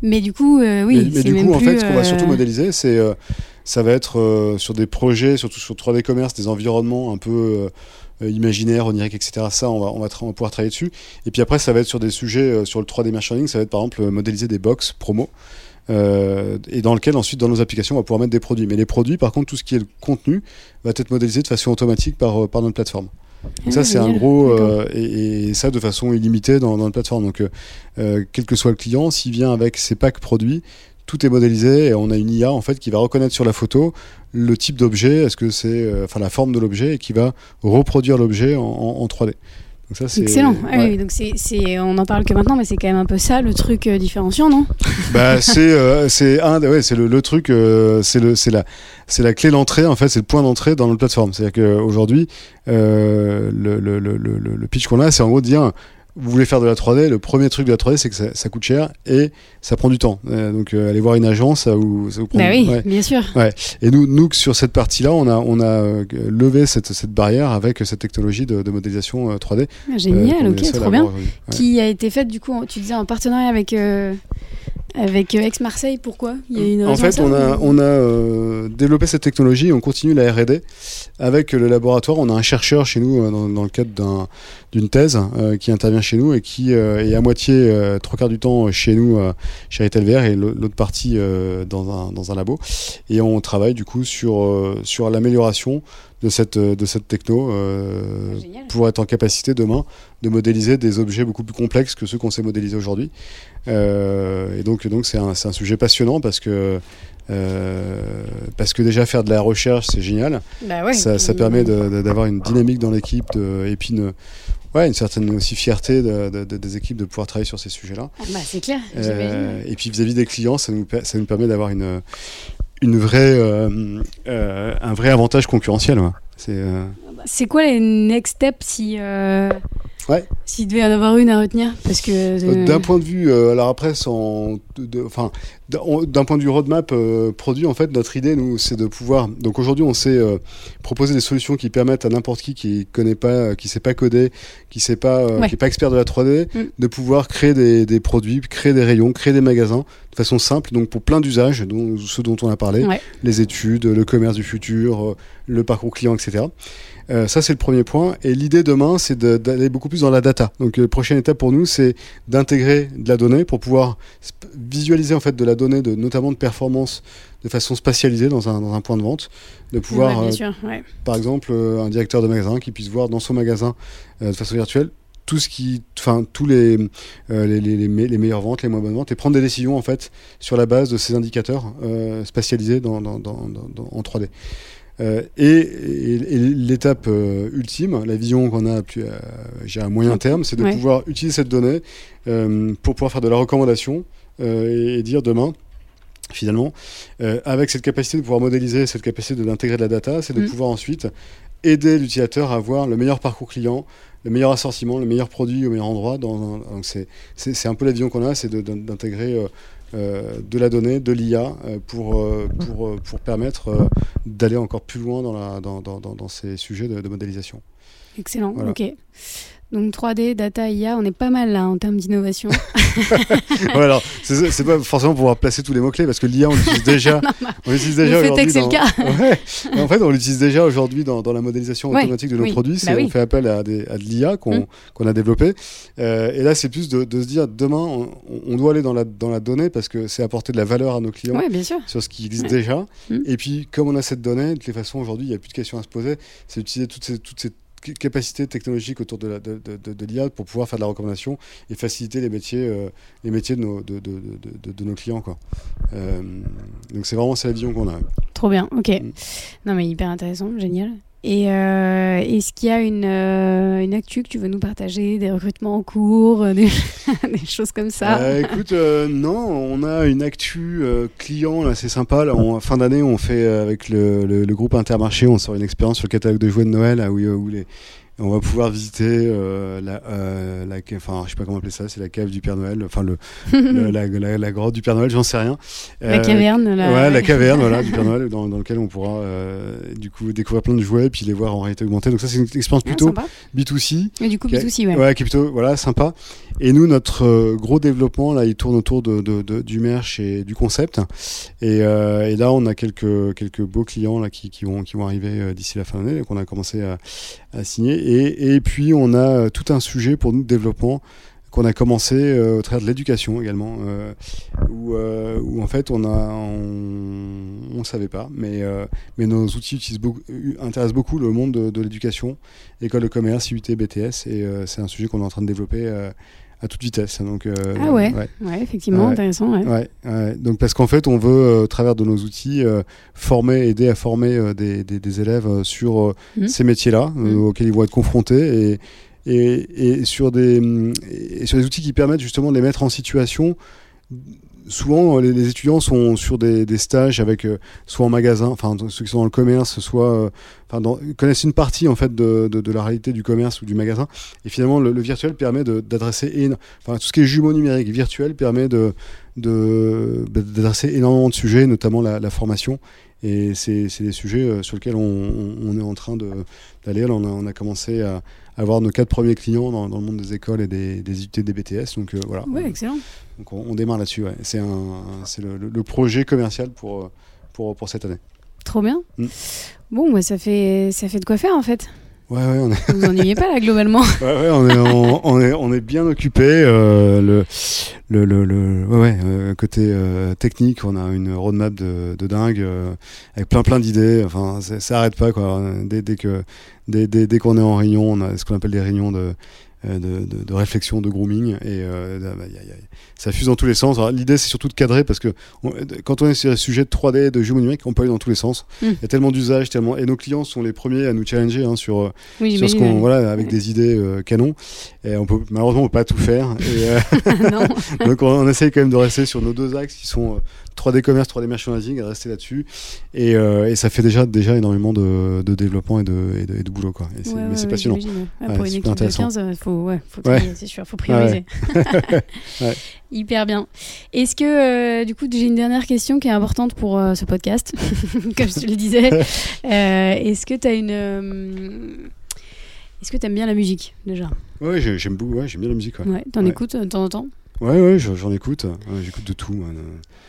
Mais du coup, euh, oui, mais, mais du coup, en fait, ce qu'on va surtout modéliser, c'est ça va être sur des projets, surtout sur 3D commerce, des environnements un peu imaginaires, oniriques, etc. Ça, on va, on va, on, va pouvoir travailler dessus. Et puis après, ça va être sur des sujets, sur le 3D merchandising, ça va être par exemple modéliser des box promo. Euh, et dans lequel ensuite dans nos applications on va pouvoir mettre des produits. Mais les produits, par contre, tout ce qui est le contenu va être modélisé de façon automatique par, euh, par notre plateforme. Donc ça, ah, c'est un gros. Euh, et, ça de façon illimitée dans, dans notre plateforme. Donc, quel que soit le client, s'il vient avec ses packs produits, tout est modélisé et on a une IA en fait qui va reconnaître sur la photo le type d'objet, est-ce que c'est enfin la forme de l'objet et qui va reproduire l'objet en, en, 3D. Excellent. Ah oui, donc c'est, on en parle que maintenant, mais c'est quand même un peu ça le truc euh, différenciant, non? Bah c'est, euh, c'est un, ouais, c'est le, le truc, euh, c'est le, c'est la, c'est la clé d'entrée en fait, c'est le point d'entrée dans notre plateforme. C'est-à-dire qu'aujourd'hui, le, le, le, le, pitch qu'on a, c'est en gros de dire vous voulez faire de la 3D, le premier truc de la 3D, c'est que ça, coûte cher et ça prend du temps. Euh, donc, euh, aller voir une agence, ça vous, ça vous prend. Bah oui, bien sûr. Ouais. Et nous, nous, sur cette partie-là, on a, on a euh, levé cette, cette barrière avec cette technologie de, modélisation 3D. Ah, génial, ok, trop bien. Qui a été faite, du coup, tu disais, en partenariat avec Avec Aix-Marseille, pourquoi Il y a une En fait, on a, ou- on a euh, développé cette technologie et on continue la R&D avec le laboratoire. On a un chercheur chez nous euh, dans, dans le cadre d'un- d'une thèse euh, qui intervient chez nous et qui euh, est à moitié, euh, trois quarts du temps chez nous, euh, chez Retailver et l'au- l'autre partie euh, dans, un, dans un labo. Et on travaille du coup sur, euh, sur l'amélioration de cette, de cette techno euh, Ah, pour être en capacité demain de modéliser des objets beaucoup plus complexes que ceux qu'on sait modéliser aujourd'hui. Euh, et donc, donc c'est un, un sujet passionnant parce que, euh, parce que déjà faire de la recherche, c'est génial. Bah ouais, ça, puis- ça permet d'avoir une dynamique dans l'équipe de- et puis une, ouais, une certaine aussi fierté de- de- de- des équipes de pouvoir travailler sur ces sujets-là. Ah bah, c'est clair, Euh, et puis vis-à-vis des clients, ça nous, ça nous permet d'avoir une, une vraie, euh, euh, un vrai avantage concurrentiel. ouais. C'est, euh, C'est quoi les next steps si. Ouais. S'il devait y en avoir une à retenir? Parce que. D'un point de vue, alors après, sans, enfin, d'un point de vue roadmap euh, produit, en fait, notre idée, nous, c'est de pouvoir. Donc aujourd'hui, on sait euh, proposer des solutions qui permettent à n'importe qui qui connaît pas, euh, qui sait pas coder, qui sait pas, euh, Ouais. qui est pas expert de la 3D, Mm. de pouvoir créer des, des produits, créer des rayons, créer des magasins de façon simple, donc pour plein d'usages, dont ceux dont on a parlé, Ouais. les études, le commerce du futur, le parcours client, etc. Ça, c'est le premier point. Et l'idée demain, c'est de- d'aller beaucoup plus dans la data. Donc, la prochaine étape pour nous, c'est d'intégrer de la donnée pour pouvoir visualiser en fait de la donnée, de, notamment de performance, de façon spatialisée dans un, dans un point de vente, de pouvoir, Ouais, euh, sûr, ouais. par exemple, euh, un directeur de magasin qui puisse voir dans son magasin euh, de façon virtuelle tout ce qui, enfin tous les, euh, les, les, les me- les meilleures ventes, les moins bonnes ventes, et prendre des décisions en fait sur la base de ces indicateurs euh, spatialisés dans, dans, dans, dans- dans- en 3D. Euh, et et- et l'étape ultime, la vision qu'on a à, plus, à moyen terme, c'est de Ouais. pouvoir utiliser cette donnée pour pouvoir faire de la recommandation et, et dire demain, finalement, euh, avec cette capacité de pouvoir modéliser, cette capacité d'intégrer de la data, c'est de Mm. pouvoir ensuite aider l'utilisateur à avoir le meilleur parcours client, le meilleur assortiment, le meilleur produit au meilleur endroit. Dans un- donc c'est, un peu la vision qu'on a, c'est d'intégrer euh, euh, de la donnée, de l'IA euh, pour, euh, pour, euh, pour permettre euh, d'aller encore plus loin dans, la, dans, dans, dans, dans ces sujets de, de modélisation. Excellent, Voilà. ok. Donc 3D, data, IA, on est pas mal là en termes d'innovation. Ouais, alors, c'est, pas forcément pour pouvoir placer tous les mots-clés parce que l'IA, on l'utilise déjà. on l'utilise déjà aujourd'hui. est que c'est le dans- cas. Ouais. En fait, on l'utilise déjà aujourd'hui dans, dans la modélisation Ouais, automatique de nos oui. produits. Bah oui. On fait appel à, des, à de l'IA qu'on, Mm. qu'on a développé. Euh, et là, c'est plus de, de se dire demain, on, on doit aller dans la, dans la donnée parce que c'est apporter de la valeur à nos clients. ouais, bien sûr. sur ce qui existe déjà. Mm. Et puis, comme on a cette donnée, de toutes les façons, aujourd'hui, il n'y a plus de questions à se poser. C'est d'utiliser toutes ces, toutes ces ca- capacités technologiques autour de, la, de, de- de- l'IA pour pouvoir faire de la recommandation et faciliter les métiers, euh, les métiers de, nos, de, de- de- de- de nos clients. Quoi. Euh, donc, c'est vraiment la vision qu'on a. Trop bien, ok. Mm. Non mais hyper intéressant, génial. Et euh, est-ce qu'il y a une, euh, une actu que tu veux nous partager, des recrutements en cours, euh, des, choses comme ça écoute, non, on a une actu client, c'est sympa. Là, fin d'année, on fait avec le, groupe Intermarché, on sort une expérience sur le catalogue de jouets de Noël, où les, on va pouvoir visiter euh, la, euh, la, enfin, je sais pas comment appeler ça, c'est la cave du Père Noël, enfin le, le- la, la- la grotte du Père Noël, j'en sais rien. La Euh, caverne, là. Ouais, la caverne voilà, du Père Noël, dans, dans lequel on pourra du coup découvrir plein de jouets, puis les voir en réalité augmentée. Donc ça, c'est une expérience Ah, plutôt sympa. B2C. Et du coup, Ok. B2C, ouais. Ouais, qui est plutôt voilà, sympa. Et nous, notre euh, gros développement, là, il tourne autour de, du merch et du concept. Et, euh, et là, on a quelques, quelques beaux clients là, qui, vont, qui vont arriver euh, d'ici la fin de l'année, qu'on a commencé à, signer. Et, et puis, on a tout un sujet pour nous de développement qu'on a commencé au travers de l'éducation également, où, où en fait on a, on, savait pas, mais, mais nos outils intéressent beaucoup le monde de, de l'éducation, école de commerce, IUT, BTS, et c'est un sujet qu'on est en train de développer à toute vitesse. Donc, euh, Ah ouais. ouais. Ouais, effectivement, Ouais. intéressant. Donc parce qu'en fait, on veut, euh, au travers de nos outils, euh, former, aider à former des, des- des élèves sur Mhm. ces métiers-là Mhm. auxquels ils vont être confrontés et, et, et sur des, et sur des outils qui permettent justement de les mettre en situation. Souvent, euh, les, étudiants sont sur des, stages avec euh, soit en magasin, enfin ceux qui sont dans le commerce, soit euh, enfin, connaissent une partie en fait de, la réalité du commerce ou du magasin. Et finalement, le, virtuel permet d'adresser, enfin tout ce qui est jumeau numérique virtuel permet de- d'adresser énormément de sujets, notamment la, formation. et c'est des sujets sur lesquels on, est en train d'aller. On a commencé à avoir nos quatre premiers clients dans, dans, le monde des écoles et des, des UT des BTS. Donc voilà. Ouais, excellent. Donc on, démarre là-dessus. Ouais. C'est le, le, projet commercial pour, pour, pour cette année. Trop bien. Mm. Bon, bah, ça, fait, ça fait de quoi faire en fait. Ouais, ouais, on est... Vous ennuyez pas là globalement Ouais, ouais, on est, on, est, on est bien occupé. Euh, le, le, le, le, ouais, euh, côté euh, technique, on a une roadmap de, de dingue avec plein plein d'idées. Enfin, ça arrête pas quoi. Dès, dès que dès, dès, dès qu'on est en réunion, on a ce qu'on appelle des réunions de de, de, de, réflexion, de grooming, et euh, bah, a, ça fuse dans tous les sens. L'idée, c'est surtout de cadrer, parce que quand on est sur un sujet de 3D, de jeu numérique, on peut aller dans tous les sens. Mm. Il y a tellement d'usages, tellement... et nos clients sont les premiers à nous challenger hein, sur, euh, sur ce qu'on, voilà, avec des idées euh, canon. Et on peut, malheureusement, on peut pas tout faire. Et, donc, on, on, essaye quand même de rester sur nos deux axes qui sont 3D commerce, 3D merchandising, rester là-dessus. Et, euh, et, ça fait déjà, déjà énormément de, de développement et de, et de, et de, boulot. Quoi. C'est, mais c'est passionnant. Ah, pour une équipe de 15, il faut, ouais, faut c'est sûr, faut prioriser. Hyper bien. Est-ce que, euh, du coup, j'ai une dernière question qui est importante pour euh, ce podcast, comme je te le disais. est-ce que tu as une. Est-ce que tu aimes bien la musique déjà? Ouais, j'aime beaucoup, ouais, j'aime bien la musique. Ouais, ouais t'en écoutes de temps en temps? Ouais, ouais, j'en écoute. J'écoute de tout.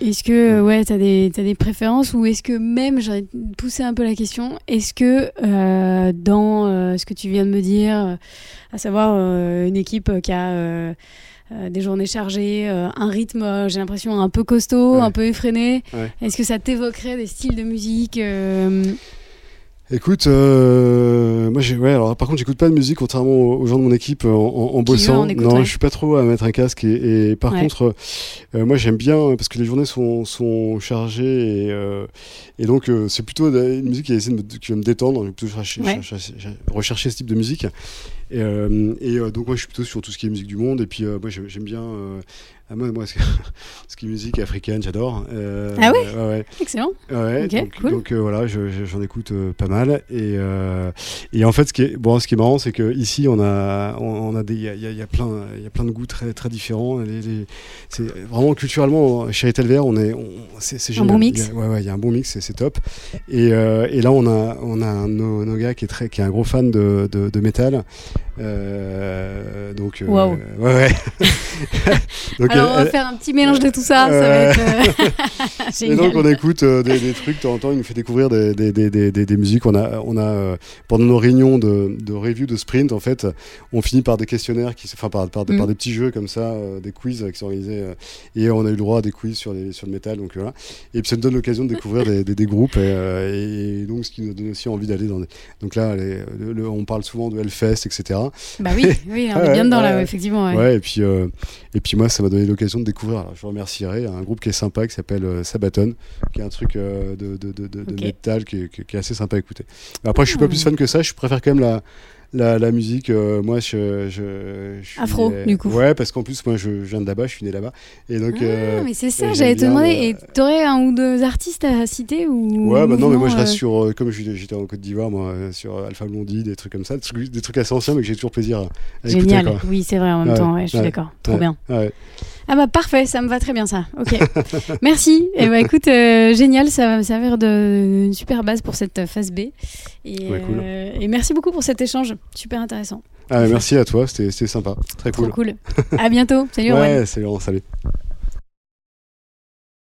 Est-ce que, ouais, t'as des, as des préférences ou est-ce que même, j'aurais poussé un peu la question, est-ce que euh, dans euh, ce que tu viens de me dire, euh, à savoir une équipe qui a des journées chargées, un rythme, j'ai l'impression, un peu costaud, un peu effréné, est-ce que ça t'évoquerait des styles de musique Écoute, euh, moi j'ai ouais alors par contre j'écoute pas de musique contrairement aux, gens de mon équipe en, en, bossant. non, je suis pas trop à mettre un casque et, et par contre euh, moi j'aime bien parce que les journées sont, sont chargées et, euh, et donc euh, c'est plutôt une musique qui, essaie de me, qui va me détendre. Je vais plutôt chercher, chercher, rechercher ce type de musique et, euh, et donc moi je suis plutôt sur tout ce qui est musique du monde et puis moi j'aime bien moi, moi, ce qui est musique africaine, j'adore. Euh, ah oui ouais, Excellent. Ouais, donc, cool. donc euh, voilà, j'en écoute euh, pas mal. Et, et en fait, ce qui est, bon, ce qui est marrant, c'est qu'ici, on a, on, a des, il y a, y a, y a plein de goûts très, très différents. Les, les, c'est vraiment culturellement, chez Etelvert, on est, c'est génial. Un bon mix. Il y a, ouais, ouais, il y a un bon mix, c'est top. Et, et là, on a, on a un gars qui est très, qui est un gros fan de, de, de métal. Donc, wow. ouais, ouais. donc, alors, on va faire un petit mélange de tout ça. ça va être, euh... Et donc, on écoute euh, des, des, trucs de temps en temps. Il nous fait découvrir des, des, des, des musiques. On a, on a euh, pendant nos réunions de, de review de sprint, en fait, on finit par des questionnaires, qui, enfin, par, par, mm. par des petits jeux comme ça, euh, des quiz qui sont organisés. et on a eu le droit à des quiz sur, les, sur le métal. Donc, voilà. Et puis, ça nous donne l'occasion de découvrir des, des, groupes. Et, et, donc, ce qui nous donne aussi envie d'aller dans des. Donc là, les, le, on parle souvent de Hellfest, etc. Bah oui, oui on est bien dedans là, effectivement. Ouais, et puis, et puis moi, ça m'a donné l'occasion de découvrir. Alors, je vous remercierai un groupe qui est sympa qui s'appelle euh, Sabaton, qui est un truc euh, de, de, de, de okay. métal qui, qui, qui, est assez sympa à écouter. Après, je suis pas plus fan que ça. Je préfère quand même la la, la musique, euh, moi, je, je, je suis, Afro, euh, du coup. Ouais, parce qu'en plus, moi, je, je, viens de là-bas, je suis né là-bas. Et donc. Ah, euh, mais c'est ça, j'allais te demander. Et t'aurais un ou deux artistes à citer ou Ouais, bah non, mais moi, je reste sur. Comme j'étais en Côte d'Ivoire, moi, sur Alpha Blondie, des trucs comme ça, des trucs, des trucs assez anciens, mais que j'ai toujours plaisir à, Génial, écouter, oui, c'est vrai, en même ouais, temps, ouais, je suis ouais, d'accord. Trop bien. Ah bah parfait, ça me va très bien ça. Ok, merci. Et bah écoute, euh, génial, ça va me servir d'une super base pour cette phase B. Et, ouais, cool. euh, et merci beaucoup pour cet échange, super intéressant. Ah, merci à toi, c'était sympa, très Trop cool. cool. à bientôt, salut ouais, Rowan. salut, salut.